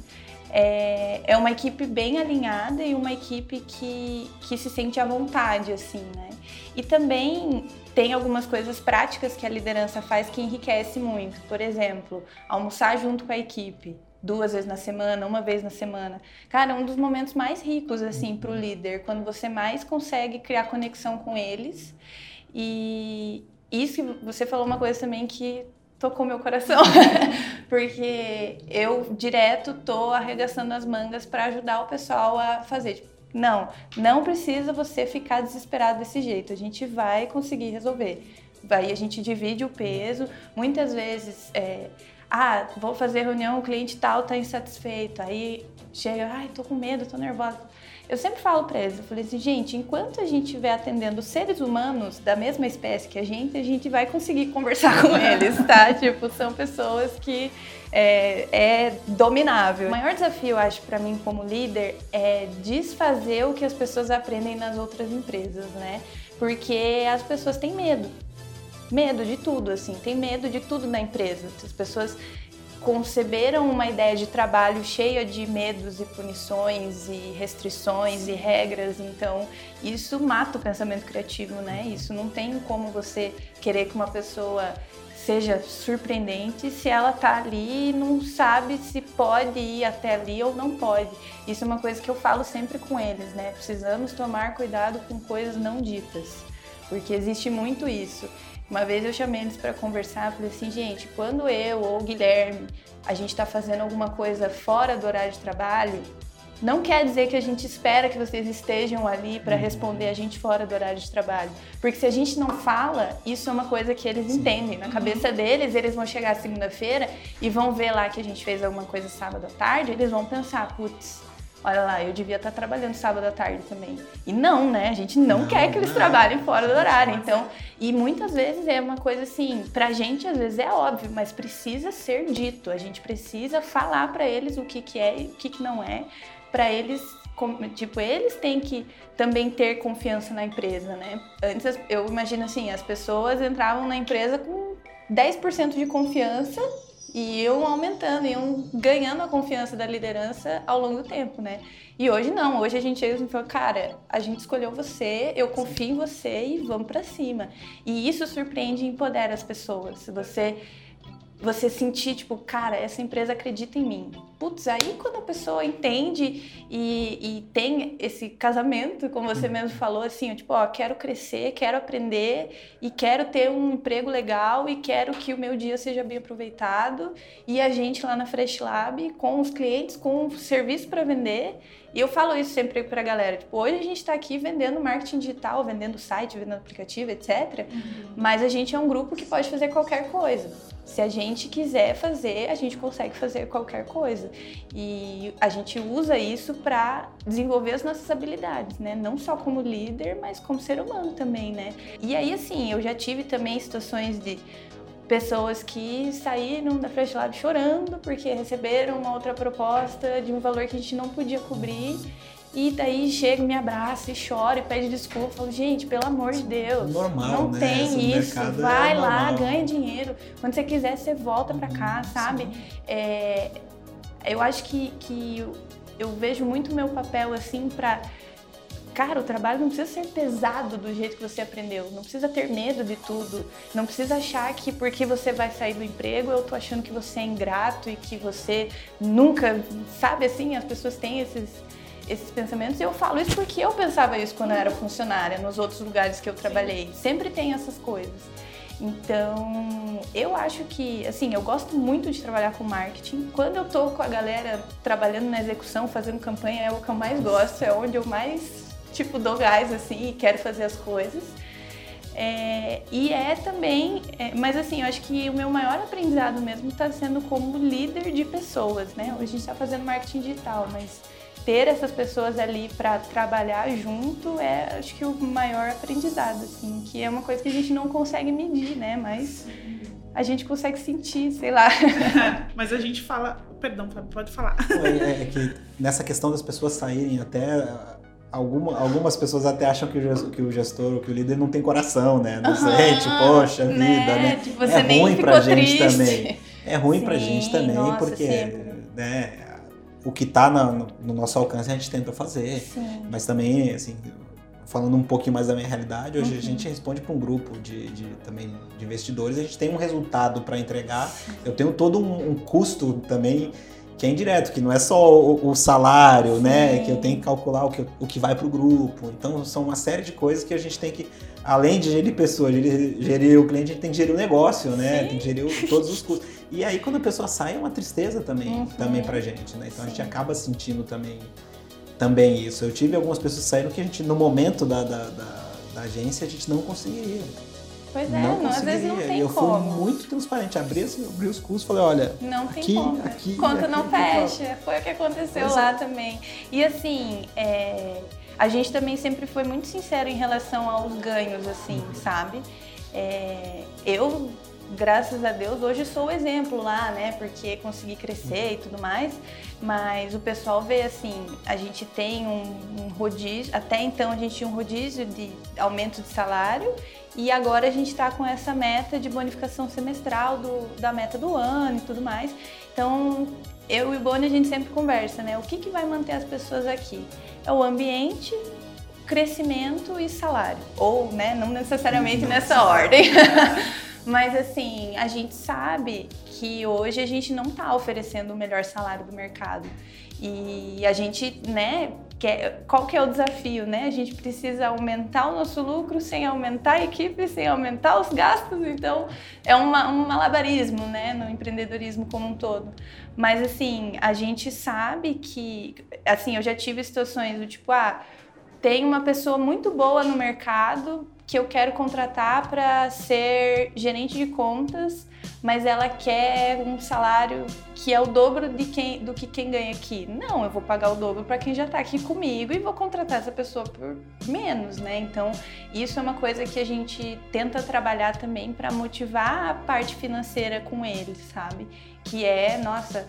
É, é uma equipe bem alinhada e uma equipe que, que se sente à vontade, assim, né? E também tem algumas coisas práticas que a liderança faz que enriquece muito. Por exemplo, almoçar junto com a equipe duas vezes na semana, uma vez na semana. Cara, é um dos momentos mais ricos, assim, para o líder, quando você mais consegue criar conexão com eles. E isso você falou uma coisa também que tocou meu coração, <laughs> porque eu direto tô arregaçando as mangas para ajudar o pessoal a fazer. Tipo, não, não precisa você ficar desesperado desse jeito. A gente vai conseguir resolver. Aí a gente divide o peso. Muitas vezes é, ah, vou fazer reunião, o cliente tal tá insatisfeito. Aí chega, ai, tô com medo, tô nervosa. Eu sempre falo para eles, eu falei assim, gente, enquanto a gente estiver atendendo seres humanos da mesma espécie que a gente, a gente vai conseguir conversar com <laughs> eles, tá? tipo, são pessoas que é, é dominável. O maior desafio, eu acho, para mim como líder é desfazer o que as pessoas aprendem nas outras empresas, né? Porque as pessoas têm medo medo de tudo, assim, tem medo de tudo na empresa. As pessoas conceberam uma ideia de trabalho cheia de medos e punições e restrições e regras, então isso mata o pensamento criativo, né? Isso não tem como você querer que uma pessoa seja surpreendente se ela tá ali e não sabe se pode ir até ali ou não pode. Isso é uma coisa que eu falo sempre com eles, né? Precisamos tomar cuidado com coisas não ditas, porque existe muito isso. Uma vez eu chamei eles para conversar, falei assim, gente, quando eu ou o Guilherme a gente está fazendo alguma coisa fora do horário de trabalho, não quer dizer que a gente espera que vocês estejam ali para uhum. responder a gente fora do horário de trabalho. Porque se a gente não fala, isso é uma coisa que eles Sim. entendem. Na cabeça deles, eles vão chegar segunda-feira e vão ver lá que a gente fez alguma coisa sábado à tarde, eles vão pensar, putz, olha lá, eu devia estar trabalhando sábado à tarde também. E não, né? A gente não, não quer que eles não. trabalhem fora do horário. Então, e muitas vezes é uma coisa assim, pra gente às vezes é óbvio, mas precisa ser dito. A gente precisa falar para eles o que, que é e o que, que não é, para eles tipo, eles têm que também ter confiança na empresa, né? Antes, eu imagino assim, as pessoas entravam na empresa com 10% de confiança e iam aumentando, iam ganhando a confiança da liderança ao longo do tempo, né? E hoje não, hoje a gente chega e fala, cara, a gente escolheu você, eu confio em você e vamos para cima. E isso surpreende e empodera as pessoas. Você você sentir, tipo, cara, essa empresa acredita em mim. Putz, aí quando a pessoa entende e, e tem esse casamento, como você mesmo falou, assim, tipo, ó, quero crescer, quero aprender e quero ter um emprego legal e quero que o meu dia seja bem aproveitado. E a gente lá na Fresh Lab, com os clientes, com serviço para vender. E eu falo isso sempre pra galera, tipo, hoje a gente está aqui vendendo marketing digital, vendendo site, vendendo aplicativo, etc. Uhum. Mas a gente é um grupo que pode fazer qualquer coisa. Se a gente quiser fazer, a gente consegue fazer qualquer coisa. E a gente usa isso para desenvolver as nossas habilidades, né? Não só como líder, mas como ser humano também, né? E aí, assim, eu já tive também situações de pessoas que saíram da Fresh Lab chorando porque receberam uma outra proposta de um valor que a gente não podia cobrir e daí chega, me abraça e chora e pede desculpa. Falo, gente, pelo amor de Deus. Normal, não né? tem isso. É Vai é lá, ganha dinheiro. Quando você quiser, você volta para cá, sabe? É, eu acho que, que eu, eu vejo muito meu papel assim para cara, o trabalho não precisa ser pesado do jeito que você aprendeu, não precisa ter medo de tudo, não precisa achar que porque você vai sair do emprego eu tô achando que você é ingrato e que você nunca, sabe assim, as pessoas têm esses esses pensamentos. E eu falo isso porque eu pensava isso quando eu era funcionária, nos outros lugares que eu trabalhei. Sempre tem essas coisas. Então, eu acho que, assim, eu gosto muito de trabalhar com marketing. Quando eu tô com a galera trabalhando na execução, fazendo campanha, é o que eu mais gosto, é onde eu mais, tipo, dou gás, assim, e quero fazer as coisas. É, e é também, é, mas assim, eu acho que o meu maior aprendizado mesmo está sendo como líder de pessoas, né? Hoje a gente está fazendo marketing digital, mas ter essas pessoas ali para trabalhar junto é, acho que o maior aprendizado, assim, que é uma coisa que a gente não consegue medir, né? Mas a gente consegue sentir, sei lá. <laughs> mas a gente fala, perdão, pode falar. É, é que nessa questão das pessoas saírem até Alguma, algumas pessoas até acham que o, gestor, que o gestor ou que o líder não tem coração, né? Não uhum, sente, poxa né? vida, né? Tipo, é ruim pra triste. gente também. É ruim Sim, pra gente também, nossa, porque né, o que tá no, no, nosso alcance a gente tenta fazer. Sim. Mas também, assim, falando um pouquinho mais da minha realidade, hoje uhum. a gente responde para um grupo de, de, também de investidores, a gente tem um resultado para entregar. Eu tenho todo um, um custo também que é indireto, que não é só o, o salário, né, Sim. né? Que eu tenho que calcular o que, o que vai para o grupo. Então, são uma série de coisas que a gente tem que, além de gerir pessoas, gerir, gerir o cliente, a gente tem que gerir o negócio, né? Sim. Tem que gerir o, todos os custos. E aí, quando a pessoa sai, é uma tristeza também, uhum. também pra gente, né? Então, Sim. a gente acaba sentindo também, também isso. Eu tive algumas pessoas saindo que a gente, no momento da, da, da, da agência, a gente não conseguiria. Pois é, não, não às vezes não tem eu como. Eu fui muito transparente, abri, abri os cursos e falei, olha, não tem aqui, como. aqui, Conta aqui, não fecha, foi o que aconteceu pois lá é. também. E assim, é, a gente também sempre foi muito sincero em relação aos ganhos, assim, uhum. sabe? É, eu graças a Deus, hoje sou o exemplo lá, né? Porque consegui crescer e tudo mais. Mas o pessoal vê assim, a gente tem um, um rodízio, até então a gente tinha um rodízio de aumento de salário e agora a gente está com essa meta de bonificação semestral do, da meta do ano e tudo mais. Então, eu e o Boni a gente sempre conversa, né? O que, que vai manter as pessoas aqui? É o ambiente, crescimento e salário. Ou, né, não necessariamente nessa ordem. <laughs> Mas assim, a gente sabe que hoje a gente não está oferecendo o melhor salário do mercado. E a gente, né, quer, qual que é o desafio, né? A gente precisa aumentar o nosso lucro sem aumentar a equipe, sem aumentar os gastos. Então, é uma, um malabarismo, né, no empreendedorismo como um todo. Mas assim, a gente sabe que, assim, eu já tive situações do tipo, ah, tem uma pessoa muito boa no mercado que eu quero contratar para ser gerente de contas, mas ela quer um salário que é o dobro de quem, do que quem ganha aqui. Não, eu vou pagar o dobro para quem já está aqui comigo e vou contratar essa pessoa por menos, né? Então, isso é uma coisa que a gente tenta trabalhar também para motivar a parte financeira com eles, sabe? Que é, nossa,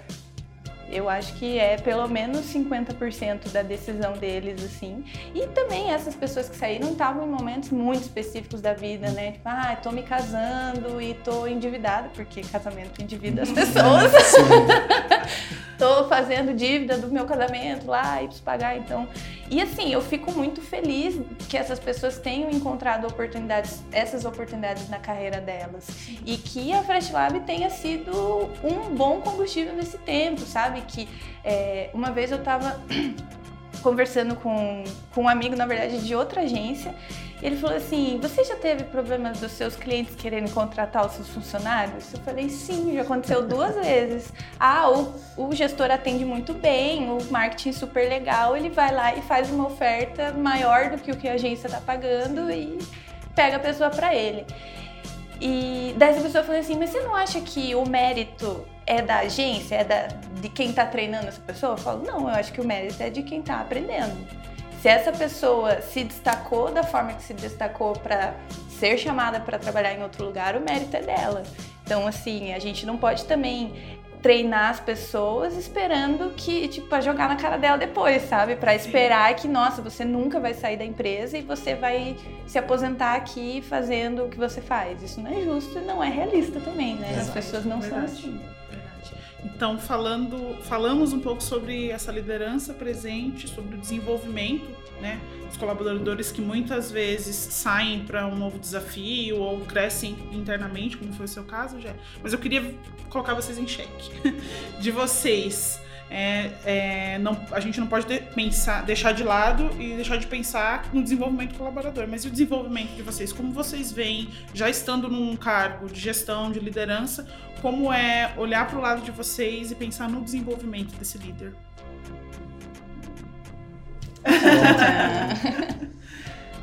eu acho que é pelo menos 50% da decisão deles, assim. E também essas pessoas que saíram estavam em momentos muito específicos da vida, né? Tipo, ah, tô me casando e tô endividada, porque casamento endivida as <laughs> pessoas. <laughs> tô fazendo dívida do meu casamento lá e preciso pagar, então. E assim, eu fico muito feliz que essas pessoas tenham encontrado oportunidades, essas oportunidades na carreira delas. E que a Fresh Lab tenha sido um bom combustível nesse tempo, sabe? Sabe? Que é, uma vez eu estava <clears throat> conversando com, com um amigo, na verdade, de outra agência, ele falou assim: Você já teve problemas dos seus clientes querendo contratar os seus funcionários? Eu falei: Sim, já aconteceu duas <laughs> vezes. Ah, o, o gestor atende muito bem, o marketing super legal, ele vai lá e faz uma oferta maior do que o que a agência está pagando e pega a pessoa para ele. E daí essa pessoa falou assim: Mas você não acha que o mérito é da agência, é da, de quem está treinando essa pessoa? Eu falo, não, eu acho que o mérito é de quem está aprendendo. Se essa pessoa se destacou da forma que se destacou para ser chamada para trabalhar em outro lugar, o mérito é dela. Então, assim, a gente não pode também treinar as pessoas esperando que, tipo, pra jogar na cara dela depois, sabe? Para esperar que, nossa, você nunca vai sair da empresa e você vai se aposentar aqui fazendo o que você faz. Isso não é justo e não é realista também, né? Exato. As pessoas não Verdade. são assim. Então, falando, falamos um pouco sobre essa liderança presente, sobre o desenvolvimento, né? Os colaboradores que muitas vezes saem para um novo desafio ou crescem internamente, como foi o seu caso, já. Mas eu queria colocar vocês em xeque. <laughs> De vocês, é, é, não, a gente não pode de, pensar, deixar de lado e deixar de pensar no desenvolvimento do colaborador. Mas e o desenvolvimento de vocês? Como vocês veem, já estando num cargo de gestão, de liderança, como é olhar para o lado de vocês e pensar no desenvolvimento desse líder? <laughs>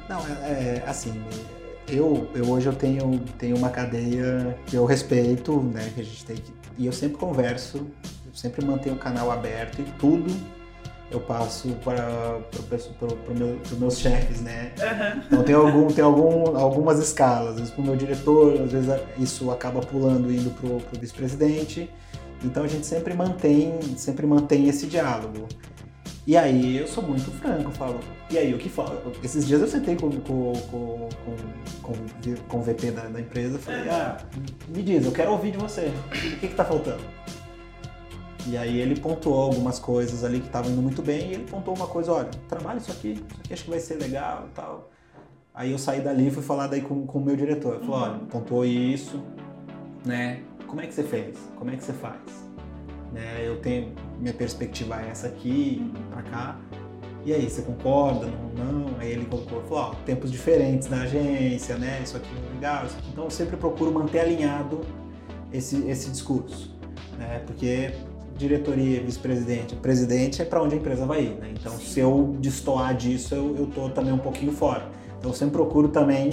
Não, é, é, assim, eu, eu hoje eu tenho, tenho uma cadeia que eu respeito, né, que a gente tem que, e eu sempre converso, eu sempre mantenho o canal aberto e tudo eu passo para pro, meu, meus chefes, né? Uhum. Então tem, algum, tem algum, algumas escalas, às vezes para o meu diretor, às vezes isso acaba pulando indo para o vice-presidente. Então a gente sempre mantém, sempre mantém esse diálogo. E aí eu sou muito franco, falo, e aí o que fala? Esses dias eu sentei com, com, com, com, com o VP da, da empresa falei, ah, me diz, eu quero ouvir de você. O que, que tá faltando? E aí ele pontuou algumas coisas ali que estavam indo muito bem e ele pontuou uma coisa, olha, trabalha isso aqui, isso aqui acho que vai ser legal e tal. Aí eu saí dali e fui falar daí com, com o meu diretor. Ele falou, olha, pontuou isso, né? Como é que você fez? Como é que você faz? Né? Eu tenho, minha perspectiva é essa aqui, pra cá. E aí, você concorda? Não, não? Aí ele colocou, falou, ó, tempos diferentes na agência, né? Isso aqui é legal. Isso aqui. Então eu sempre procuro manter alinhado esse, esse discurso, né? Porque diretoria, vice-presidente, presidente é para onde a empresa vai ir, né? Então Sim. se eu destoar disso, eu, eu tô também um pouquinho fora. Então eu sempre procuro também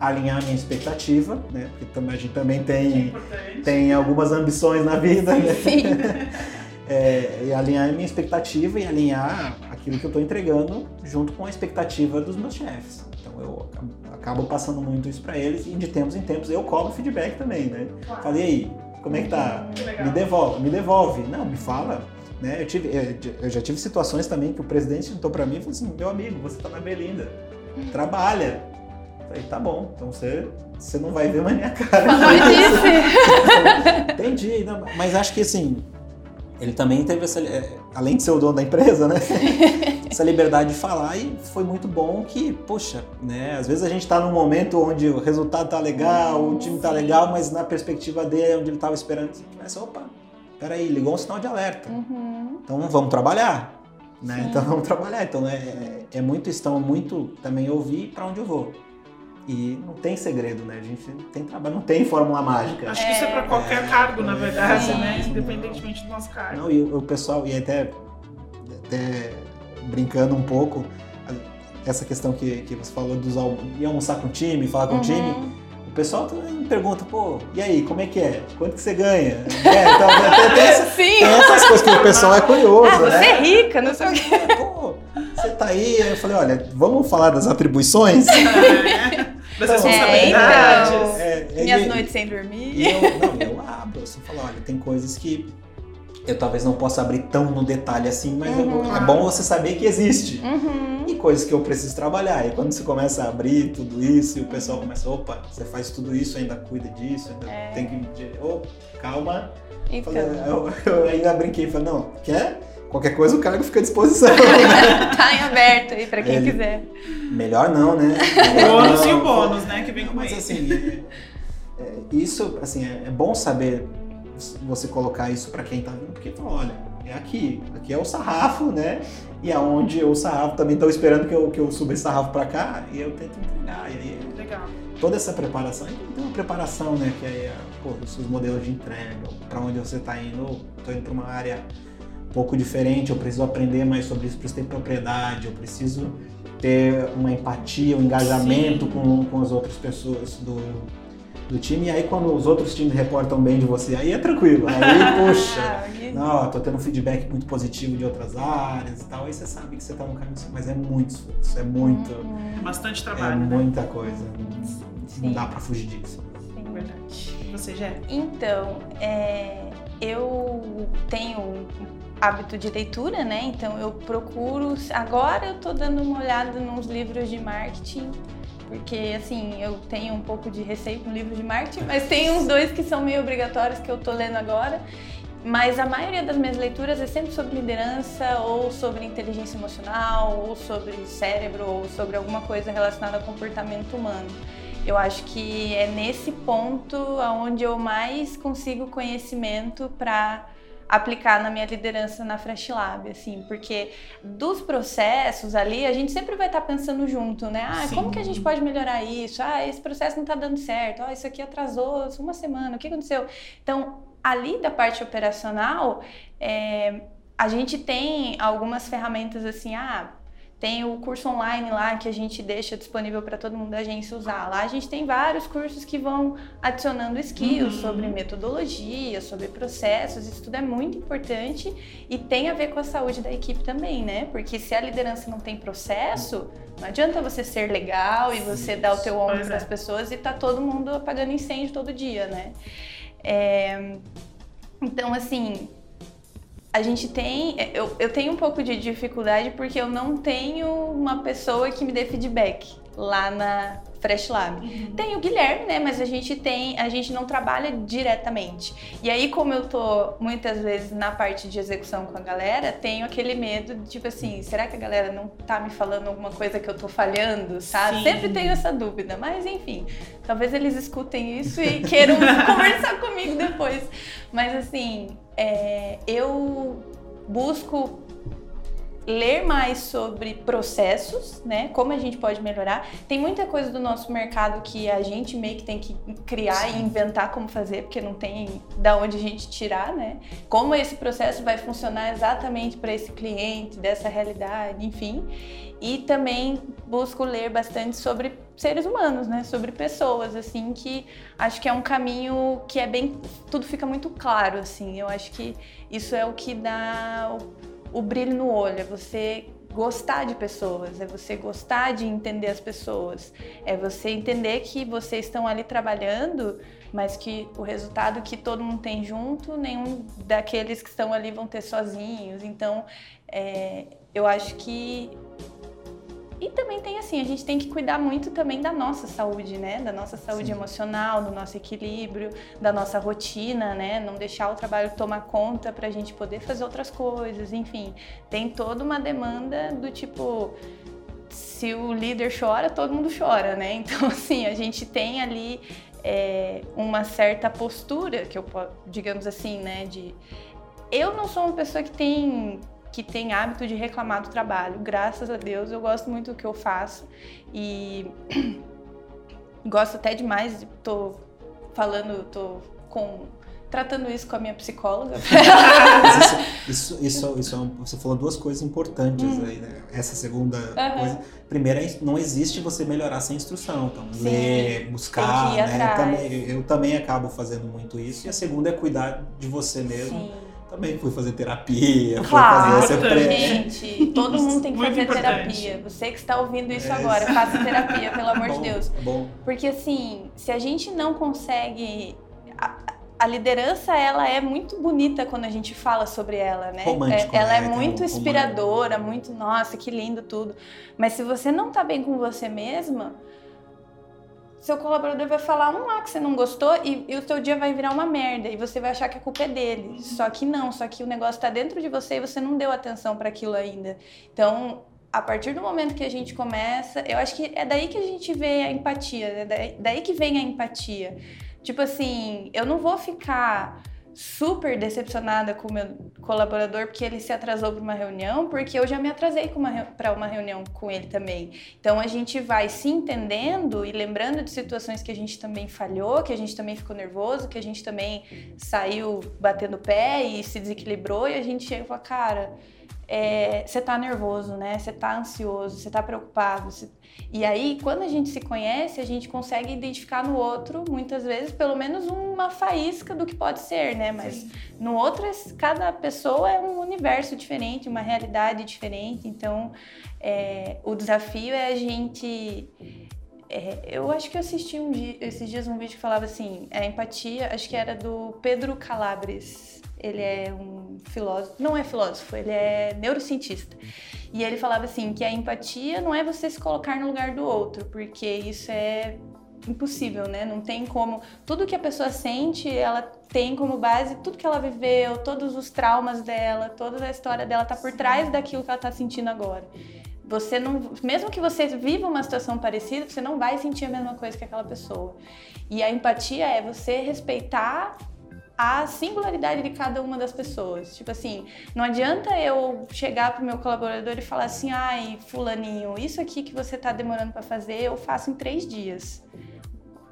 alinhar a minha expectativa, né? Porque também, a gente também tem, é tem algumas ambições na vida, <laughs> Sim. né? <laughs> é, e alinhar a minha expectativa e alinhar aquilo que eu estou entregando junto com a expectativa dos meus chefes. Então eu acabo passando muito isso para eles e de tempos em tempos eu cobro feedback também, né? Claro. Falei aí, como é que tá? Me devolve, me devolve. Não, me fala. Né? Eu, tive, eu já tive situações também que o presidente sentou para mim e falou assim: meu amigo, você tá na Belinda, trabalha. Eu falei, tá bom, então você, você não vai ver mais minha cara. <laughs> Entendi, não, mas acho que assim, ele também teve essa, é, além de ser o dono da empresa, né? <laughs> essa liberdade de falar e foi muito bom que, poxa, né? Às vezes a gente está num momento onde o resultado tá legal, o time tá legal, mas na perspectiva dele, onde ele estava esperando, você começa, opa, peraí, ligou um sinal de alerta. Uhum. Então vamos trabalhar, né? Então vamos trabalhar. Então é, é, é muito, estão muito também ouvir para onde eu vou. E não tem segredo, né? A gente tem trabalho, não tem fórmula mágica. Acho que isso é para qualquer é, cargo, na verdade, é, né? Independentemente do nosso cargo. Não, e o, o, pessoal, e até, até brincando um pouco, essa questão que, que você falou dos ir almoçar com o time, falar com uhum. o time. O pessoal também pergunta, pô, e aí, como é que é? Quanto que você ganha? <laughs> É, então, tem, <laughs> essa, tem, essas coisas que o pessoal é curioso, ah, você né? é rica, não sei o quê. Pô, você tá aí, aí eu falei, olha, vamos falar das atribuições? Das responsabilidades. É, então, é, é, minhas e, noites sem dormir. E eu, <laughs> não, eu abro, assim, falo, olha, tem coisas que eu talvez não possa abrir tão no detalhe assim, mas uhum. é bom você saber que existe. Uhum. E coisas que eu preciso trabalhar. E quando você começa a abrir tudo isso e o pessoal começa, opa, você faz tudo isso, ainda cuida disso, ainda é. tem que. Oh, calma. Então. Falei, eu, eu, ainda brinquei e falei, não, quer? Qualquer coisa o cargo fica à disposição. <laughs> tá em aberto aí pra quem Ele, quiser. Melhor não, né? <laughs> O bônus e o bônus, né? Que vem com Mas assim, é, é, isso, assim, é, é bom saber você colocar isso para quem está vindo, porque fala, olha, é aqui, aqui é o sarrafo, né? E aonde o sarrafo também estão esperando que eu, que eu suba esse sarrafo para cá e eu tento entregar. E aí, Legal. Toda essa preparação, tem uma preparação, né? Que é pô, os seus modelos de entrega, para onde você está indo, estou indo para uma área pouco diferente, eu preciso aprender mais sobre isso, preciso ter propriedade, eu preciso ter uma empatia, um engajamento com, com as outras pessoas do, do time, e aí quando os outros times reportam bem de você, aí é tranquilo. Aí, <laughs> poxa, não, tô tendo um feedback muito positivo de outras áreas e tal, aí você sabe que você tá no caminho, mas é muito esforço, é muito. Hum, bastante trabalho. É né? muita coisa. Sim. Não dá pra fugir disso. Sim, verdade. Você já? Então, é, eu tenho hábito de leitura, né? Então eu procuro. Agora eu tô dando uma olhada nos livros de marketing porque assim, eu tenho um pouco de receio com livros de marketing, mas tem uns dois que são meio obrigatórios que eu tô lendo agora. Mas a maioria das minhas leituras é sempre sobre liderança, ou sobre inteligência emocional, ou sobre cérebro, ou sobre alguma coisa relacionada ao comportamento humano. Eu acho que é nesse ponto onde eu mais consigo conhecimento para aplicar na minha liderança na Fresh Lab, assim, porque dos processos ali, a gente sempre vai estar tá pensando junto, né? Ah, Sim. como que a gente pode melhorar isso? Ah, esse processo não está dando certo. Ah, isso aqui atrasou uma semana. O que aconteceu? Então, ali da parte operacional, é, a gente tem algumas ferramentas assim, ah, tem o curso online lá que a gente deixa disponível para todo mundo da agência usar. Lá a gente tem vários cursos que vão adicionando skills uhum. sobre metodologia, sobre processos. Isso tudo é muito importante e tem a ver com a saúde da equipe também, né? Porque se a liderança não tem processo, não adianta você ser legal e você dar o teu ombro para as é. pessoas e tá todo mundo apagando incêndio todo dia, né? É... Então, assim, a gente tem. Eu, eu tenho um pouco de dificuldade porque eu não tenho uma pessoa que me dê feedback lá na Fresh Lab. Uhum. Tem o Guilherme, né? Mas a gente tem, a gente não trabalha diretamente. E aí, como eu tô muitas vezes na parte de execução com a galera, tenho aquele medo de tipo assim, será que a galera não tá me falando alguma coisa que eu tô falhando, sabe? Sim. Sempre tenho essa dúvida, mas enfim, talvez eles escutem isso e queiram <laughs> conversar comigo depois. Mas assim, é, eu busco ler mais sobre processos, né? Como a gente pode melhorar. Tem muita coisa do nosso mercado que a gente meio que tem que criar Sim. e inventar como fazer, porque não tem da onde a gente tirar, né? Como esse processo vai funcionar exatamente para esse cliente, dessa realidade, enfim. E também busco ler bastante sobre seres humanos, né? Sobre pessoas, assim, que acho que é um caminho que é bem. Tudo fica muito claro, assim. Eu acho que isso é o que dá o brilho no olho, é você gostar de pessoas, é você gostar de entender as pessoas, é você entender que vocês estão ali trabalhando, mas que o resultado que todo mundo tem junto, nenhum daqueles que estão ali vão ter sozinhos. Então, é, eu acho que e também tem assim, a gente tem que cuidar muito também da nossa saúde, né? Da nossa saúde Sim. emocional, do nosso equilíbrio, da nossa rotina, né? Não deixar o trabalho tomar conta para a gente poder fazer outras coisas, enfim. Tem toda uma demanda do tipo se o líder chora, todo mundo chora, né? <laughs> Então, assim, a gente tem ali é, uma certa postura, que eu digamos assim, né? De eu não sou uma pessoa que tem que tem hábito de reclamar do trabalho. Graças a Deus, eu gosto muito do que eu faço e <clears throat> gosto até demais. Tô falando, tô com tratando isso com a minha psicóloga. <laughs> isso, isso, isso, é você falou duas coisas importantes hum. aí, né? Essa segunda uhum. coisa. Primeira, não existe você melhorar sem instrução. Então, Sim. ler, buscar, né? Também, eu também acabo fazendo muito isso. E a segunda é cuidar de você mesmo. Sim também fui fazer terapia, claro, fui fazer Gente, todo mundo tem que fazer importante. terapia. Você que está ouvindo isso é agora, faça terapia, pelo amor é bom, de Deus. É bom. Porque assim, se a gente não consegue. A, liderança, ela é muito bonita quando a gente fala sobre ela, né? Romântico, é, ela né? é muito inspiradora, muito, nossa, que lindo tudo. Mas se você não tá bem com você mesma, seu colaborador vai falar um lá que você não gostou e, e, o seu dia vai virar uma merda e você vai achar que a culpa é dele. Só que não, só que o negócio está dentro de você e você não deu atenção para aquilo ainda. Então, a partir do momento que a gente começa, eu acho que é daí que a gente vê a empatia, é daí, daí que vem a empatia. Tipo assim, eu não vou ficar super decepcionada com o meu colaborador porque ele se atrasou para uma reunião, porque eu já me atrasei para uma reunião com ele também. Então a gente vai se entendendo e lembrando de situações que a gente também falhou, que a gente também ficou nervoso, que a gente também saiu batendo pé e se desequilibrou e a gente chega e fala, cara, é, você tá nervoso, né? Você tá ansioso, você tá preocupado. Você... E aí, quando a gente se conhece, a gente consegue identificar no outro, muitas vezes, pelo menos uma faísca do que pode ser, né? Mas Sim. no outro, cada pessoa é um universo diferente, uma realidade diferente. Então, é, o desafio é a gente. É, eu acho que eu assisti um dia, esses dias um vídeo que falava assim: a empatia, acho que era do Pedro Calabres ele é um filósofo, não é filósofo, ele é neurocientista. E ele falava assim que a empatia não é você se colocar no lugar do outro, porque isso é impossível, né? Não tem como. Tudo que a pessoa sente, ela tem como base tudo que ela viveu, todos os traumas dela, toda a história dela tá por trás daquilo que ela tá sentindo agora. Você não, mesmo que você viva uma situação parecida, você não vai sentir a mesma coisa que aquela pessoa. E a empatia é você respeitar a singularidade de cada uma das pessoas. Tipo assim, não adianta eu chegar pro meu colaborador e falar assim, ai, fulaninho, isso aqui que você tá demorando para fazer, eu faço em três dias.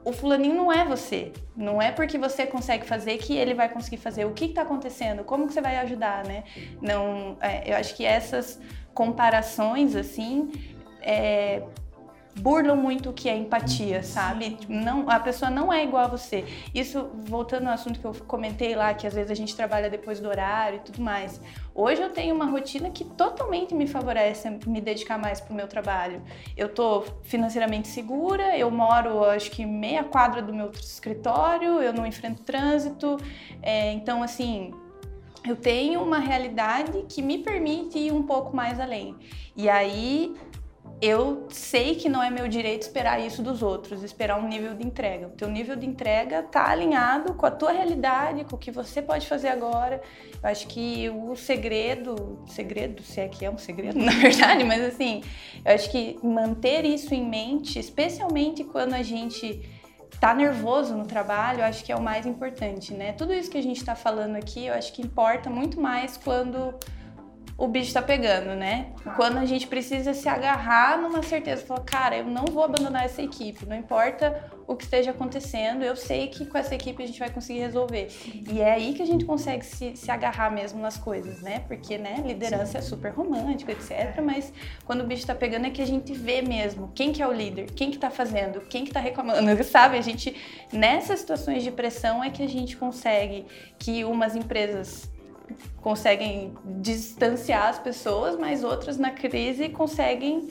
O fulaninho não é você. Não é porque você consegue fazer que ele vai conseguir fazer. O que está acontecendo? Como que você vai ajudar, né? Não, é, eu acho que essas comparações assim é, burlam muito o que é empatia, sabe? Não, a pessoa não é igual a você. Isso, voltando ao assunto que eu comentei lá, que às vezes a gente trabalha depois do horário e tudo mais. Hoje eu tenho uma rotina que totalmente me favorece me dedicar mais pro meu trabalho. Eu tô financeiramente segura, eu moro, acho que meia quadra do meu escritório, eu não enfrento trânsito. É, então, assim, eu tenho uma realidade que me permite ir um pouco mais além. E aí eu sei que não é meu direito esperar isso dos outros, esperar um nível de entrega. O teu nível de entrega tá alinhado com a tua realidade, com o que você pode fazer agora. Eu acho que o segredo, segredo, se é que é um segredo, <laughs> na verdade, mas assim, eu acho que manter isso em mente, especialmente quando a gente tá nervoso no trabalho, eu acho que é o mais importante, né? Tudo isso que a gente está falando aqui, eu acho que importa muito mais quando o bicho tá pegando, né? Quando a gente precisa se agarrar numa certeza, falar, cara, eu não vou abandonar essa equipe, não importa o que esteja acontecendo, eu sei que com essa equipe a gente vai conseguir resolver. E é aí que a gente consegue se, se agarrar mesmo nas coisas, né? Porque, né, liderança Sim. é super romântica, etc. Mas quando o bicho tá pegando é que a gente vê mesmo quem que é o líder, quem que tá fazendo, quem que tá reclamando, <laughs> sabe? A gente, nessas situações de pressão é que a gente consegue que umas empresas conseguem distanciar as pessoas, mas outras na crise conseguem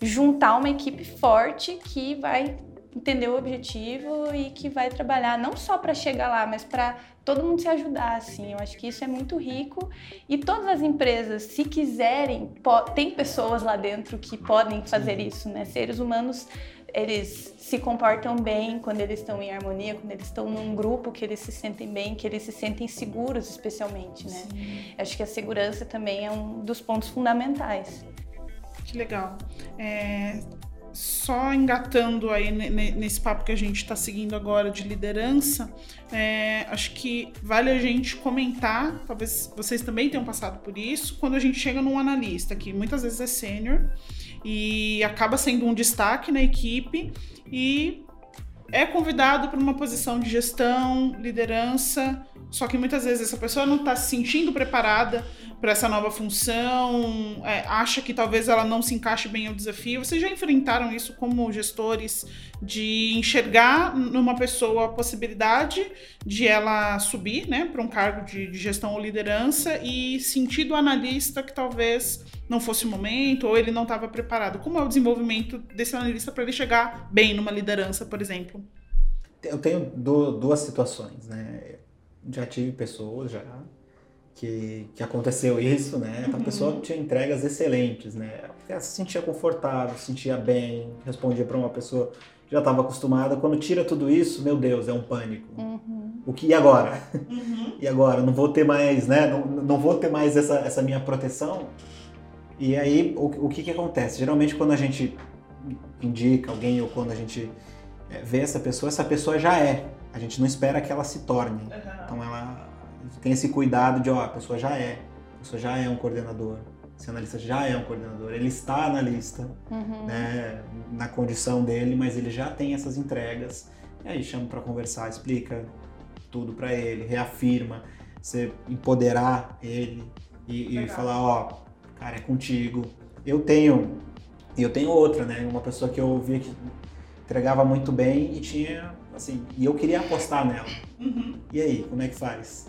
juntar uma equipe forte que vai entender o objetivo e que vai trabalhar não só para chegar lá, mas para todo mundo se ajudar, assim. Eu acho que isso é muito rico e todas as empresas, se quiserem, tem pessoas lá dentro que podem fazer isso, né? Seres humanos eles se comportam bem quando eles estão em harmonia, quando eles estão num grupo que eles se sentem bem, que eles se sentem seguros, especialmente, né? Sim. Acho que a segurança também é um dos pontos fundamentais. Que legal. É, só engatando aí nesse papo que a gente está seguindo agora de liderança, é, acho que vale a gente comentar, talvez vocês também tenham passado por isso, quando a gente chega num analista, que muitas vezes é sênior, e acaba sendo um destaque na equipe e é convidado para uma posição de gestão, liderança, só que muitas vezes essa pessoa não está se sentindo preparada para essa nova função, é, acha que talvez ela não se encaixe bem ao desafio. Vocês já enfrentaram isso como gestores de enxergar numa pessoa a possibilidade de ela subir né, para um cargo de, de gestão ou liderança e sentir do analista que talvez não fosse o momento ou ele não estava preparado? Como é o desenvolvimento desse analista para ele chegar bem numa liderança, por exemplo? Eu tenho duas situações, né? Já tive pessoas já que, que aconteceu isso, né? Então, a pessoa uhum. tinha entregas excelentes, né? Ela se sentia confortável, se sentia bem, respondia para uma pessoa que já estava acostumada. Quando tira tudo isso, meu Deus, é um pânico. Uhum. O que e agora? Uhum. <laughs> E agora? Não vou ter mais, né? Não, não vou ter mais essa, essa minha proteção e aí, o, o que, que acontece? Geralmente, quando a gente indica alguém ou quando a gente é, vê essa pessoa, essa pessoa já é. A gente não espera que ela se torne. Uhum. Então, ela tem esse cuidado de, ó, a pessoa já é. A pessoa já é um coordenador. Esse analista já é um coordenador. Ele está na lista, uhum. né, na condição dele, mas ele já tem essas entregas. E aí, chama para conversar, explica tudo para ele, reafirma, você empoderar ele e, e falar, ó, cara, é contigo. Eu tenho, eu tenho outra, né? Uma pessoa que eu via que entregava muito bem e tinha, assim, e eu queria apostar nela. Uhum. E aí, como é que faz?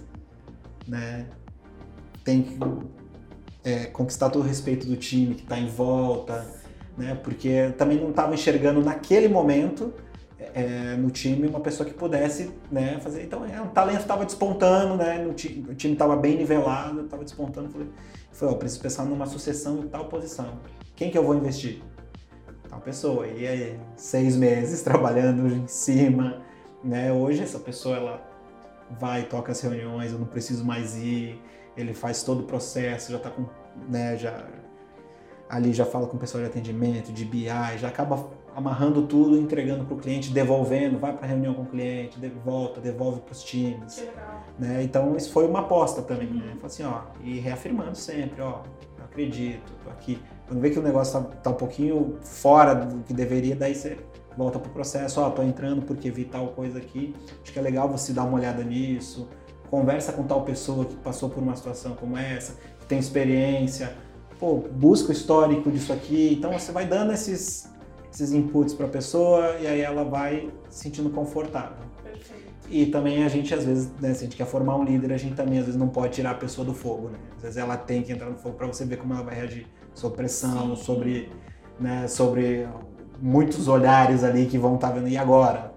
Né? Tem que é, conquistar todo o respeito do time que está em volta, né? Porque também não estava enxergando naquele momento é, no time uma pessoa que pudesse né, fazer. Então, é, o talento estava despontando, né? o time estava bem nivelado, estava despontando. Falei, falei, ó, preciso pensar numa sucessão em tal posição. Quem que eu vou investir? Tal pessoa. E aí, seis meses <laughs> trabalhando em cima, né? Hoje essa pessoa ela vai, toca as reuniões, eu não preciso mais ir. Ele faz todo o processo, já está com, né? Já ali já fala com o pessoal de atendimento, de BI, já acaba amarrando tudo, entregando para o cliente, devolvendo, vai para a reunião com o cliente, volta, devolve para os times. Né? Então isso foi uma aposta também, né? Assim, ó, e reafirmando sempre, ó, eu acredito, tô aqui. Quando vê que o negócio tá, tá um pouquinho fora do que deveria, daí você volta pro processo, ó, tô entrando porque vi tal coisa aqui, acho que é legal você dar uma olhada nisso, conversa com tal pessoa que passou por uma situação como essa, que tem experiência, pô, busca o histórico disso aqui, então você vai dando esses, esses inputs para a pessoa e aí ela vai se sentindo confortável. E também a gente, às vezes, né, se a gente quer formar um líder, a gente também, às vezes, não pode tirar a pessoa do fogo, né? Às vezes ela tem que entrar no fogo para você ver como ela vai reagir sobre pressão, Sim. sobre, né, sobre muitos olhares ali que vão estar tá vendo, e agora?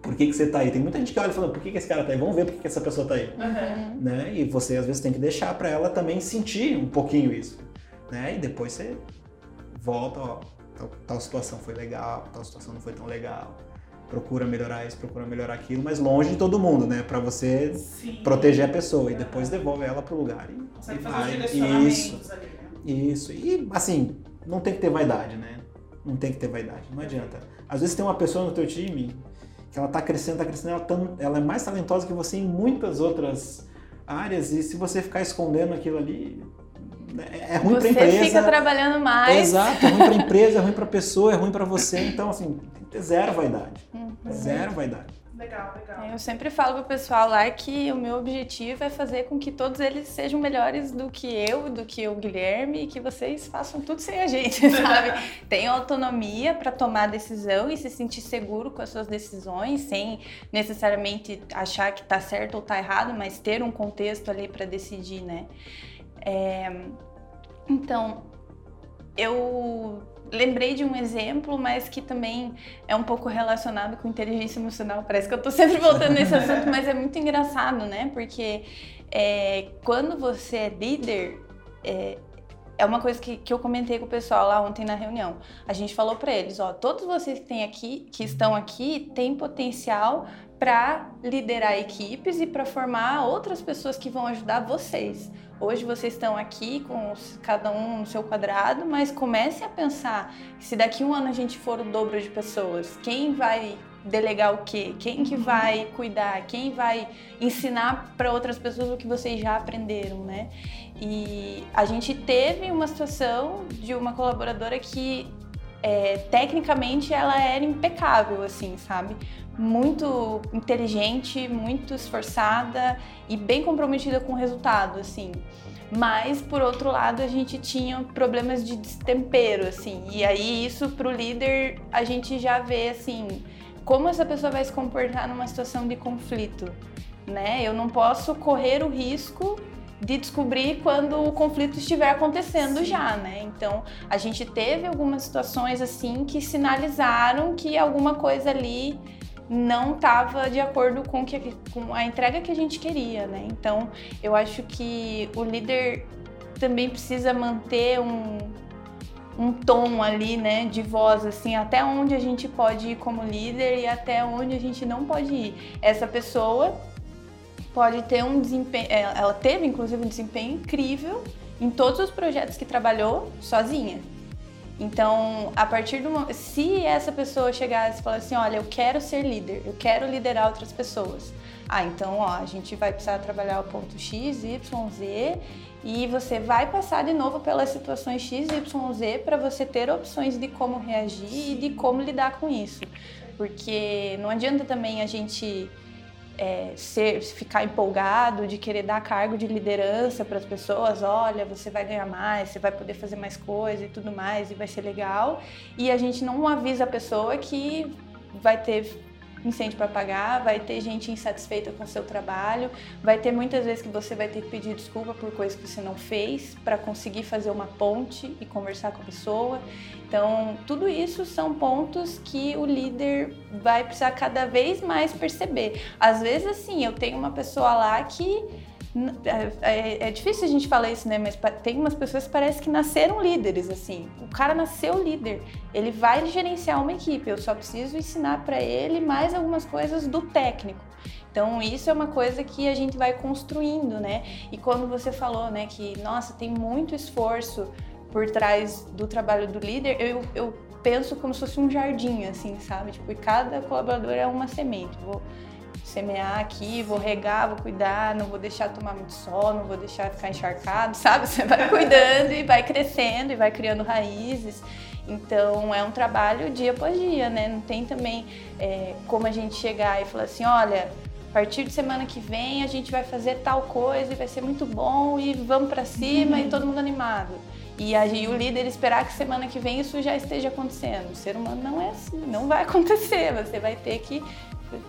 Por que, que você está aí? Tem muita gente que olha e fala, por que, que esse cara está aí? Vamos ver por que, que essa pessoa está aí. Uhum. Né? E você, às vezes, tem que deixar para ela também sentir um pouquinho isso. Né? E depois você volta, ó, tal, tal situação foi legal, tal situação não foi tão legal procura melhorar isso, procura melhorar aquilo, mas longe de todo mundo, né? Para você Sim. proteger a pessoa e depois devolve ela pro lugar e, e vai. Isso. Ali, né? Isso. E assim, não tem que ter vaidade, né? Não tem que ter vaidade, não adianta. Às vezes tem uma pessoa no teu time que ela tá crescendo, tá crescendo, ela, tá, ela é mais talentosa que você em muitas outras áreas e se você ficar escondendo aquilo ali, é, é ruim para a empresa. Você fica trabalhando mais. Exato, é ruim para a empresa, é ruim para a pessoa, é ruim para você. Então, assim, tem que ter zero vaidade. Uhum. Zero vaidade. Legal, legal. Eu sempre falo pro pessoal lá que o meu objetivo é fazer com que todos eles sejam melhores do que eu, do que o Guilherme, e que vocês façam tudo sem a gente, <laughs> sabe? Tenham autonomia para tomar decisão e se sentir seguro com as suas decisões, sem necessariamente achar que tá certo ou tá errado, mas ter um contexto ali para decidir, né? É, então, eu lembrei de um exemplo, mas que também é um pouco relacionado com inteligência emocional. Parece que eu tô sempre voltando nesse assunto, mas é muito engraçado, né? Porque é, quando você é líder, é, é uma coisa que, que eu comentei com o pessoal lá ontem na reunião. A gente falou para eles, ó, todos vocês que têm aqui, que estão aqui, têm potencial para liderar equipes e para formar outras pessoas que vão ajudar vocês. Hoje vocês estão aqui com cada um no seu quadrado, mas comecem a pensar se daqui a um ano a gente for o dobro de pessoas, quem vai delegar o quê? Quem que vai cuidar? Quem vai ensinar para outras pessoas o que vocês já aprenderam, né? E a gente teve uma situação de uma colaboradora que é, tecnicamente ela era impecável, assim, sabe? Muito inteligente, muito esforçada e bem comprometida com o resultado, assim. Mas, por outro lado, a gente tinha problemas de destempero, assim. E aí, isso pro líder, a gente já vê, assim, como essa pessoa vai se comportar numa situação de conflito, né? Eu não posso correr o risco de descobrir quando o conflito estiver acontecendo Sim. já, né? Então, a gente teve algumas situações assim que sinalizaram que alguma coisa ali não estava de acordo com, que, com a entrega que a gente queria, né? Então, eu acho que o líder também precisa manter um, um tom ali, né, de voz, assim, até onde a gente pode ir como líder e até onde a gente não pode ir. Essa pessoa pode ter um desempenho, é, ela teve inclusive um desempenho incrível em todos os projetos que trabalhou sozinha. Então, a partir do momento, se essa pessoa chegasse e falasse assim, olha, eu quero ser líder, eu quero liderar outras pessoas. Ah, então, ó, a gente vai precisar trabalhar o ponto X, Y, Z e você vai passar de novo pelas situações X, Y, Z para você ter opções de como reagir e de como lidar com isso. Porque não adianta também a gente é, ser, ficar empolgado, de querer dar cargo de liderança para as pessoas, olha, você vai ganhar mais, você vai poder fazer mais coisa e tudo mais, e vai ser legal. E a gente não avisa a pessoa que vai ter incêndio para pagar, vai ter gente insatisfeita com o seu trabalho, vai ter muitas vezes que você vai ter que pedir desculpa por coisas que você não fez para conseguir fazer uma ponte e conversar com a pessoa. Então, tudo isso são pontos que o líder vai precisar cada vez mais perceber. Às vezes, assim, eu tenho uma pessoa lá que é, é, é, difícil a gente falar isso, né? Mas tem umas pessoas que parece que nasceram líderes, assim. O cara nasceu líder. Ele vai gerenciar uma equipe. Eu só preciso ensinar para ele mais algumas coisas do técnico. Então, isso é uma coisa que a gente vai construindo, né? E quando você falou, né, que, nossa, tem muito esforço por trás do trabalho do líder, eu, eu penso como se fosse um jardim, assim, sabe? Tipo, e cada colaborador é uma semente. Vou semear aqui, vou regar, vou cuidar, não vou deixar tomar muito sol, não vou deixar ficar encharcado, <laughs> sabe? Você vai cuidando e vai crescendo e vai criando raízes. Então é um trabalho dia após dia, né? Não tem também é, como a gente chegar e falar assim, olha, a partir de semana que vem a gente vai fazer tal coisa e vai ser muito bom e vamos para cima uhum. e todo mundo animado. E o líder esperar que semana que vem isso já esteja acontecendo. O ser humano não é assim, não vai <laughs> acontecer. Você vai ter que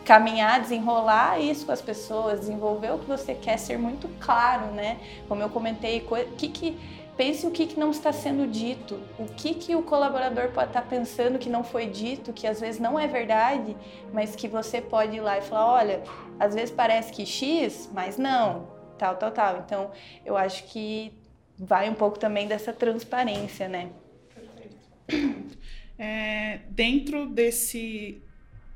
caminhar, desenrolar isso com as pessoas, desenvolver o que você quer, ser muito claro, né? Como eu comentei, que que pense o que, que não está sendo dito, o que, que o colaborador pode estar pensando que não foi dito, que às vezes não é verdade, mas que você pode ir lá e falar, olha, às vezes parece que X, mas não, tal, tal, tal. Então, eu acho que vai um pouco também dessa transparência, né? Perfeito. É, dentro desse,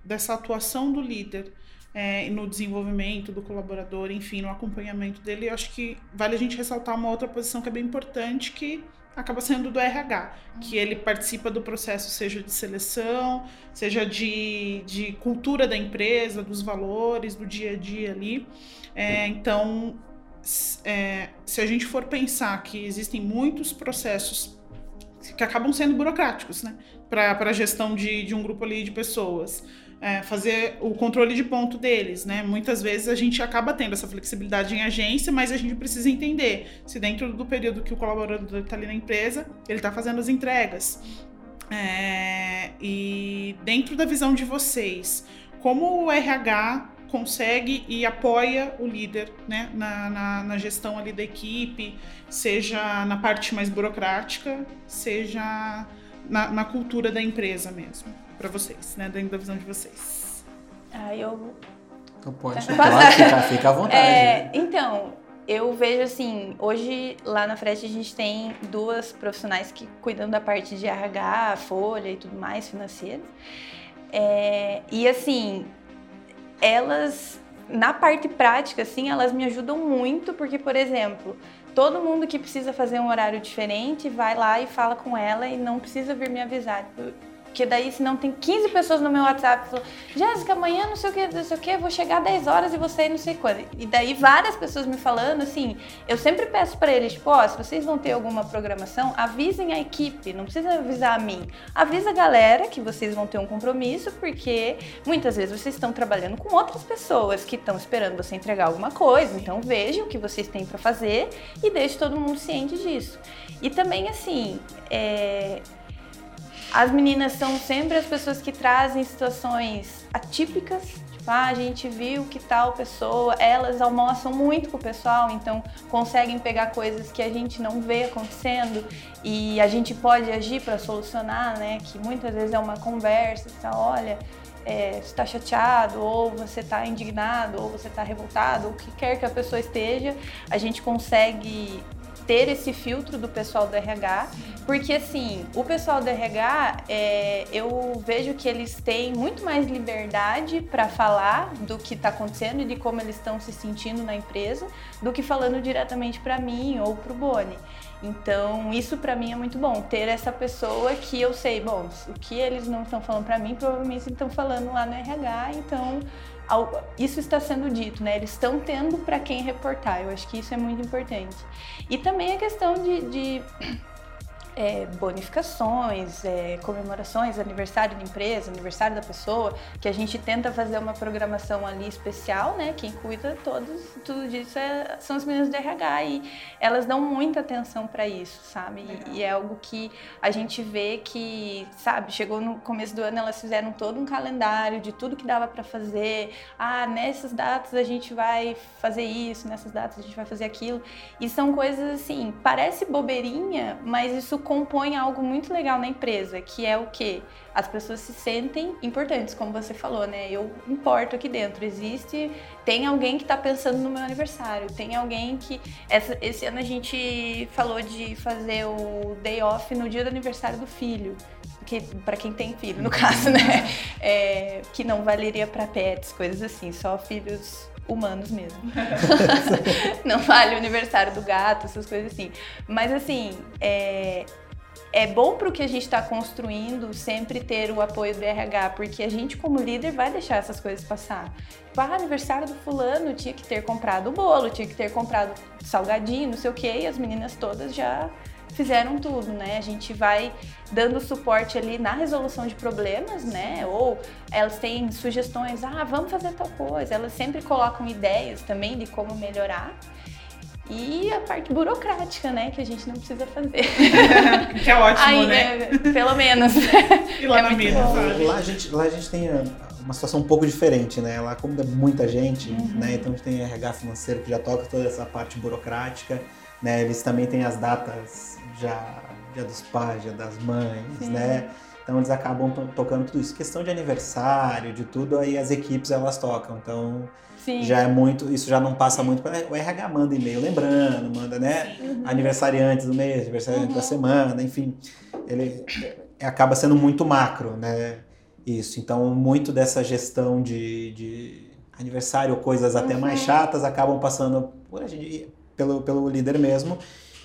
dessa atuação do líder é, no desenvolvimento do colaborador, enfim, no acompanhamento dele, eu acho que vale a gente ressaltar uma outra posição que é bem importante, que acaba sendo do RH, que ele participa do processo, seja de seleção, seja de, de cultura da empresa, dos valores, do dia a dia ali. É, então, é, se a gente for pensar que existem muitos processos que acabam sendo burocráticos, né, para a gestão de, de um grupo ali de pessoas, é, fazer o controle de ponto deles, né? Muitas vezes a gente acaba tendo essa flexibilidade em agência, mas a gente precisa entender se dentro do período que o colaborador está ali na empresa, ele está fazendo as entregas. É, e dentro da visão de vocês, como o RH consegue e apoia o líder né, na, na, na, gestão ali da equipe, seja na parte mais burocrática, seja na, na cultura da empresa mesmo, para vocês, né, dentro da visão de vocês. Ah, eu... Então pode, pode ficar, fica à vontade. É, então, eu vejo assim, hoje lá na Frete a gente tem duas profissionais que cuidam da parte de RH, folha e tudo mais, financeiro. É, e assim, elas na parte prática, assim, elas me ajudam muito, porque, por exemplo, todo mundo que precisa fazer um horário diferente vai lá e fala com ela e não precisa vir me avisar. Porque daí, se não tem 15 pessoas no meu WhatsApp falando, Jéssica, amanhã não sei o que, não sei o que, vou chegar 10 horas e você não sei quando. E daí várias pessoas me falando, assim, eu sempre peço para eles, tipo, ó, se vocês vão ter alguma programação, avisem a equipe, não precisa avisar a mim. Avisa a galera que vocês vão ter um compromisso, porque muitas vezes vocês estão trabalhando com outras pessoas que estão esperando você entregar alguma coisa. Então vejam o que vocês têm para fazer e deixe todo mundo ciente disso. E também, assim, é, as meninas são sempre as pessoas que trazem situações atípicas. Tipo, ah, a gente viu que tal pessoa, elas almoçam muito com o pessoal, então conseguem pegar coisas que a gente não vê acontecendo e a gente pode agir para solucionar, né? Que muitas vezes é uma conversa, tá, olha, é, você está chateado, ou você está indignado, ou você está revoltado, o que quer que a pessoa esteja, a gente consegue ter esse filtro do pessoal do RH, porque assim, o pessoal do RH, é, eu vejo que eles têm muito mais liberdade para falar do que está acontecendo e de como eles estão se sentindo na empresa, do que falando diretamente para mim ou para o Boni. Então, isso para mim é muito bom, ter essa pessoa que eu sei, bom, o que eles não estão falando para mim, provavelmente estão falando lá no RH, então isso está sendo dito, né? Eles estão tendo para quem reportar. Eu acho que isso é muito importante. E também a questão de, de é, bonificações, é, comemorações, aniversário de empresa, aniversário da pessoa, que a gente tenta fazer uma programação ali especial, né? Quem cuida todos, tudo disso é, são as meninas do RH e elas dão muita atenção para isso, sabe? E, e, é algo que a gente vê que, sabe, chegou no começo do ano, elas fizeram todo um calendário de tudo que dava para fazer. Ah, nessas datas a gente vai fazer isso, nessas datas a gente vai fazer aquilo. E são coisas assim, parece bobeirinha, mas isso compõe algo muito legal na empresa, que é o que as pessoas se sentem importantes, como você falou, né? Eu importo aqui dentro. Existe, tem alguém que está pensando no meu aniversário, tem alguém que essa, esse ano a gente falou de fazer o day off no dia do aniversário do filho, que para quem tem filho, no caso, né? É, que não valeria para pets, coisas assim, só filhos humanos mesmo. <laughs> <laughs> não vale o aniversário do gato, essas coisas assim. Mas assim, é, é bom para o que a gente está construindo sempre ter o apoio do RH, porque a gente, como líder, vai deixar essas coisas passar. Tipo, ah, aniversário do fulano, tinha que ter comprado o bolo, tinha que ter comprado salgadinho, não sei o quê, e as meninas todas já fizeram tudo, né? A gente vai dando suporte ali na resolução de problemas, né? Ou elas têm sugestões, ah, vamos fazer tal coisa. Elas sempre colocam ideias também de como melhorar. E a parte burocrática, né? Que a gente não precisa fazer. <laughs> que é ótimo, Aí, né? É, pelo menos. <laughs> E lá é na vida, lá a, gente, lá a gente tem uma situação um pouco diferente, né? Lá como é muita gente, uhum. né? Então a gente tem RH financeiro que já toca toda essa parte burocrática, né? Eles também têm as datas já dia dos pais, dia das mães, Sim. né? Então eles acabam tocando tudo isso. Questão de aniversário, de tudo, aí as equipes elas tocam. Então Sim. já é muito, isso já não passa muito para o RH manda e-mail lembrando, manda, né? Uhum. Aniversariantes do mês, aniversariante uhum. da semana, enfim. Ele acaba sendo muito macro, né? Isso. Então muito dessa gestão de, de aniversário coisas uhum. até mais chatas acabam passando por pelo, pelo líder mesmo.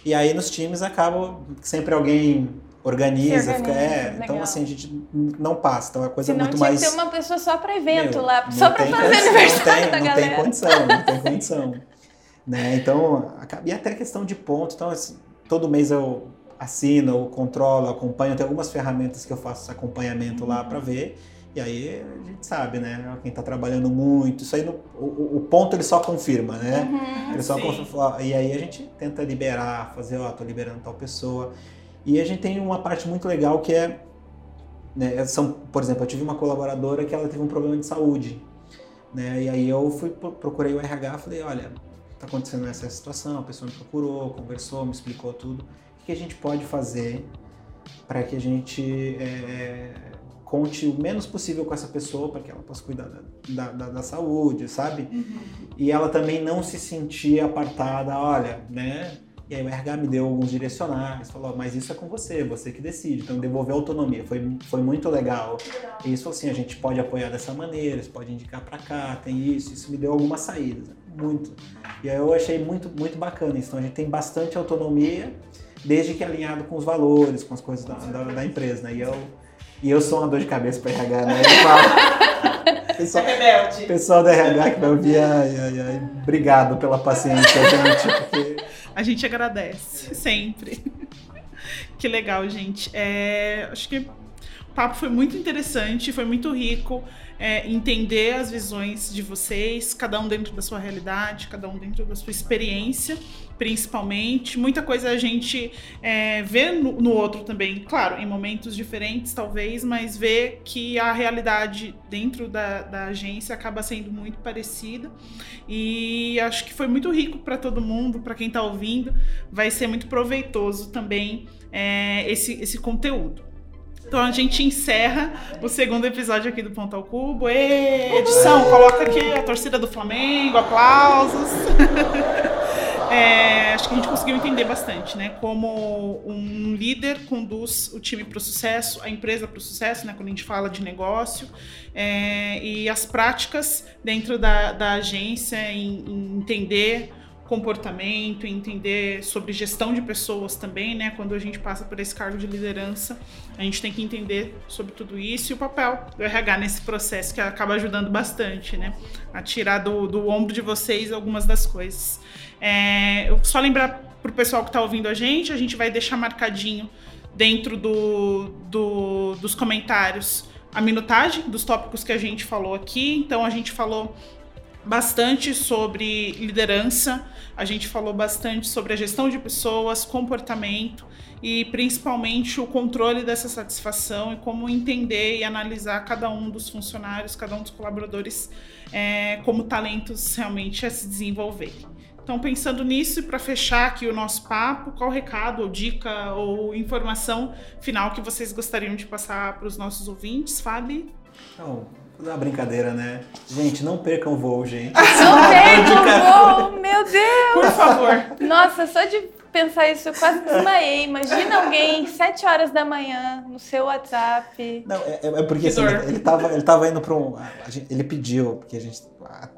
E aí nos times acaba sempre alguém organiza, organiza fica, é, então assim a gente não passa, então é coisa Senão muito tinha mais. Que ter uma pessoa só para evento Meu, lá, só para fazer aniversário não tem, da não galera. Tem condição, não tem condição, né? Então e até questão de ponto, então assim, todo mês eu assino, eu controlo, acompanho, tem algumas ferramentas que eu faço acompanhamento uhum. lá para ver. E aí a gente sabe, né? Quem está trabalhando muito, isso aí no, o, o, ponto ele só confirma, né? Uhum, ele só confirma, e aí a gente tenta liberar, fazer, ó, tô liberando tal pessoa. E a gente tem uma parte muito legal que é, né, são, por exemplo, eu tive uma colaboradora que ela teve um problema de saúde, né? E aí eu fui procurei o RH, falei, olha, tá acontecendo essa situação, a pessoa me procurou, conversou, me explicou tudo. O que a gente pode fazer para que a gente é, conte o menos possível com essa pessoa para que ela possa cuidar da, da, da saúde, sabe? Uhum. E ela também não se sentir apartada, olha, né? E aí o RH me deu alguns direcionais, falou, mas isso é com você, você que decide. Então devolver autonomia, foi, foi muito legal. legal. E isso assim, a gente pode apoiar dessa maneira, você pode indicar para cá, tem isso, isso me deu algumas saídas, muito. E aí eu achei muito, muito bacana isso. Então a gente tem bastante autonomia, desde que alinhado com os valores, com as coisas da, da, da empresa, né? E eu e eu sou uma dor de cabeça para RH, né? <laughs> pessoal, é pessoal da RH que vai ouvir, ai, ai, ai, obrigado pela paciência, gente. Porque... A gente agradece, sempre. <laughs> Que legal, gente. É, acho que o papo foi muito interessante, foi muito rico. É, entender as visões de vocês, cada um dentro da sua realidade, cada um dentro da sua experiência principalmente. Muita coisa a gente é, vê no, no, outro também, claro, em momentos diferentes talvez, mas vê que a realidade dentro da, da agência acaba sendo muito parecida. E acho que foi muito rico para todo mundo, para quem está ouvindo, vai ser muito proveitoso também é, esse, esse conteúdo. Então a gente encerra o segundo episódio aqui do Ponto ao Cubo. E edição, coloca aqui a torcida do Flamengo, aplausos. <laughs> É, acho que a gente conseguiu entender bastante, né? Como um líder conduz o time para o sucesso, a empresa para o sucesso, né? Quando a gente fala de negócio, é, e as práticas dentro da, da agência em, em entender comportamento, entender sobre gestão de pessoas também, né? Quando a gente passa por esse cargo de liderança, a gente tem que entender sobre tudo isso e o papel do RH nesse processo que acaba ajudando bastante, né? A tirar do, do ombro de vocês algumas das coisas. É, eu só lembrar para o pessoal que está ouvindo a gente, a gente vai deixar marcadinho dentro do, do, dos comentários a minutagem dos tópicos que a gente falou aqui. Então a gente falou bastante sobre liderança, a gente falou bastante sobre a gestão de pessoas, comportamento e principalmente o controle dessa satisfação e como entender e analisar cada um dos funcionários, cada um dos colaboradores é, como talentos realmente a se desenvolver. Então, pensando nisso e para fechar aqui o nosso papo, qual recado, ou dica, ou informação final que vocês gostariam de passar para os nossos ouvintes, Fábio? Então, uma brincadeira, né? Gente, não percam o voo, gente. Não <laughs> percam o voo, meu Deus! Por favor. Nossa, só de pensar isso, eu quase desmaiei. Imagina alguém, sete horas da manhã, no seu WhatsApp. Não, é, é porque assim, ele, tava, ele tava indo para um. Gente, ele pediu, porque a gente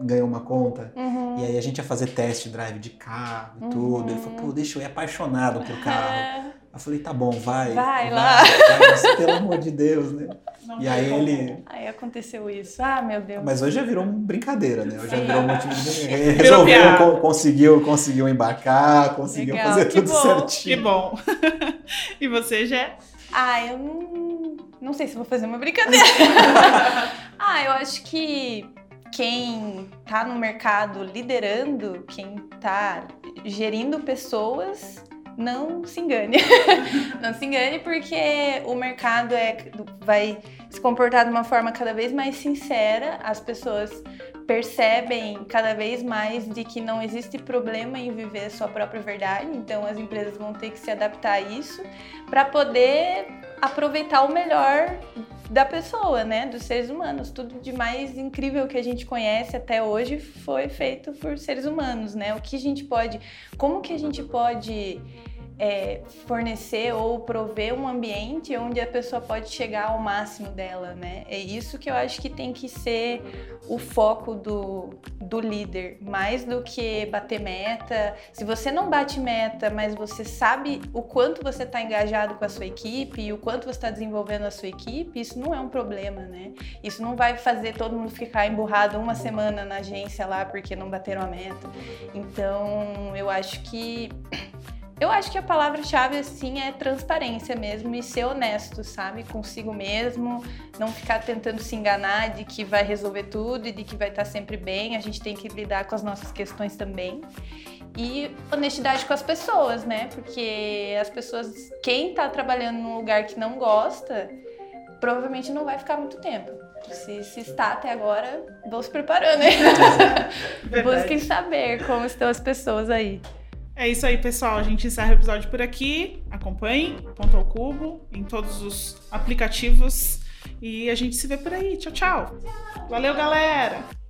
ganhou uma conta, uhum. e aí a gente ia fazer test drive de carro e uhum. tudo. Ele falou, pô, deixa eu ir apaixonado por carro. É. Eu falei, tá bom, vai. Vai, vai lá. Vai, mas, pelo amor de Deus, né? Não e aí ele. Aí aconteceu isso. Ah, meu Deus. Mas hoje já virou uma brincadeira, né? Hoje já virou um motivo de. <laughs> Resolveu, conseguiu, conseguiu embarcar, conseguiu Legal, fazer tudo bom. certinho. Que bom. <laughs> e você, já? Ah, eu não, não sei se vou fazer uma brincadeira. <laughs> ah, eu acho que quem tá no mercado liderando, quem tá gerindo pessoas, não se engane. <laughs> não se engane porque o mercado é, vai se comportar de uma forma cada vez mais sincera, as pessoas percebem cada vez mais de que não existe problema em viver a sua própria verdade, então as empresas vão ter que se adaptar a isso para poder aproveitar o melhor da pessoa, né, dos seres humanos. Tudo de mais incrível que a gente conhece até hoje foi feito por seres humanos, né? O que a gente pode, como que a gente pode é, fornecer ou prover um ambiente onde a pessoa pode chegar ao máximo dela, né? É isso que eu acho que tem que ser o foco do, do líder, mais do que bater meta. Se você não bate meta, mas você sabe o quanto você está engajado com a sua equipe e o quanto você está desenvolvendo a sua equipe, isso não é um problema, né? Isso não vai fazer todo mundo ficar emburrado uma semana na agência lá porque não bateram a meta. Então, eu acho que eu acho que a palavra-chave, assim, é transparência mesmo e ser honesto, sabe? Consigo mesmo, não ficar tentando se enganar de que vai resolver tudo e de que vai estar sempre bem. A gente tem que lidar com as nossas questões também. E honestidade com as pessoas, né? Porque as pessoas, quem tá trabalhando num lugar que não gosta, provavelmente não vai ficar muito tempo. Se, se, está até agora, vão se preparando, né? <laughs> Busquem saber como estão as pessoas aí. É isso aí, pessoal. A gente encerra o episódio por aqui. Acompanhe Ponto ao Cubo em todos os aplicativos. E a gente se vê por aí. Tchau, tchau. Valeu, galera!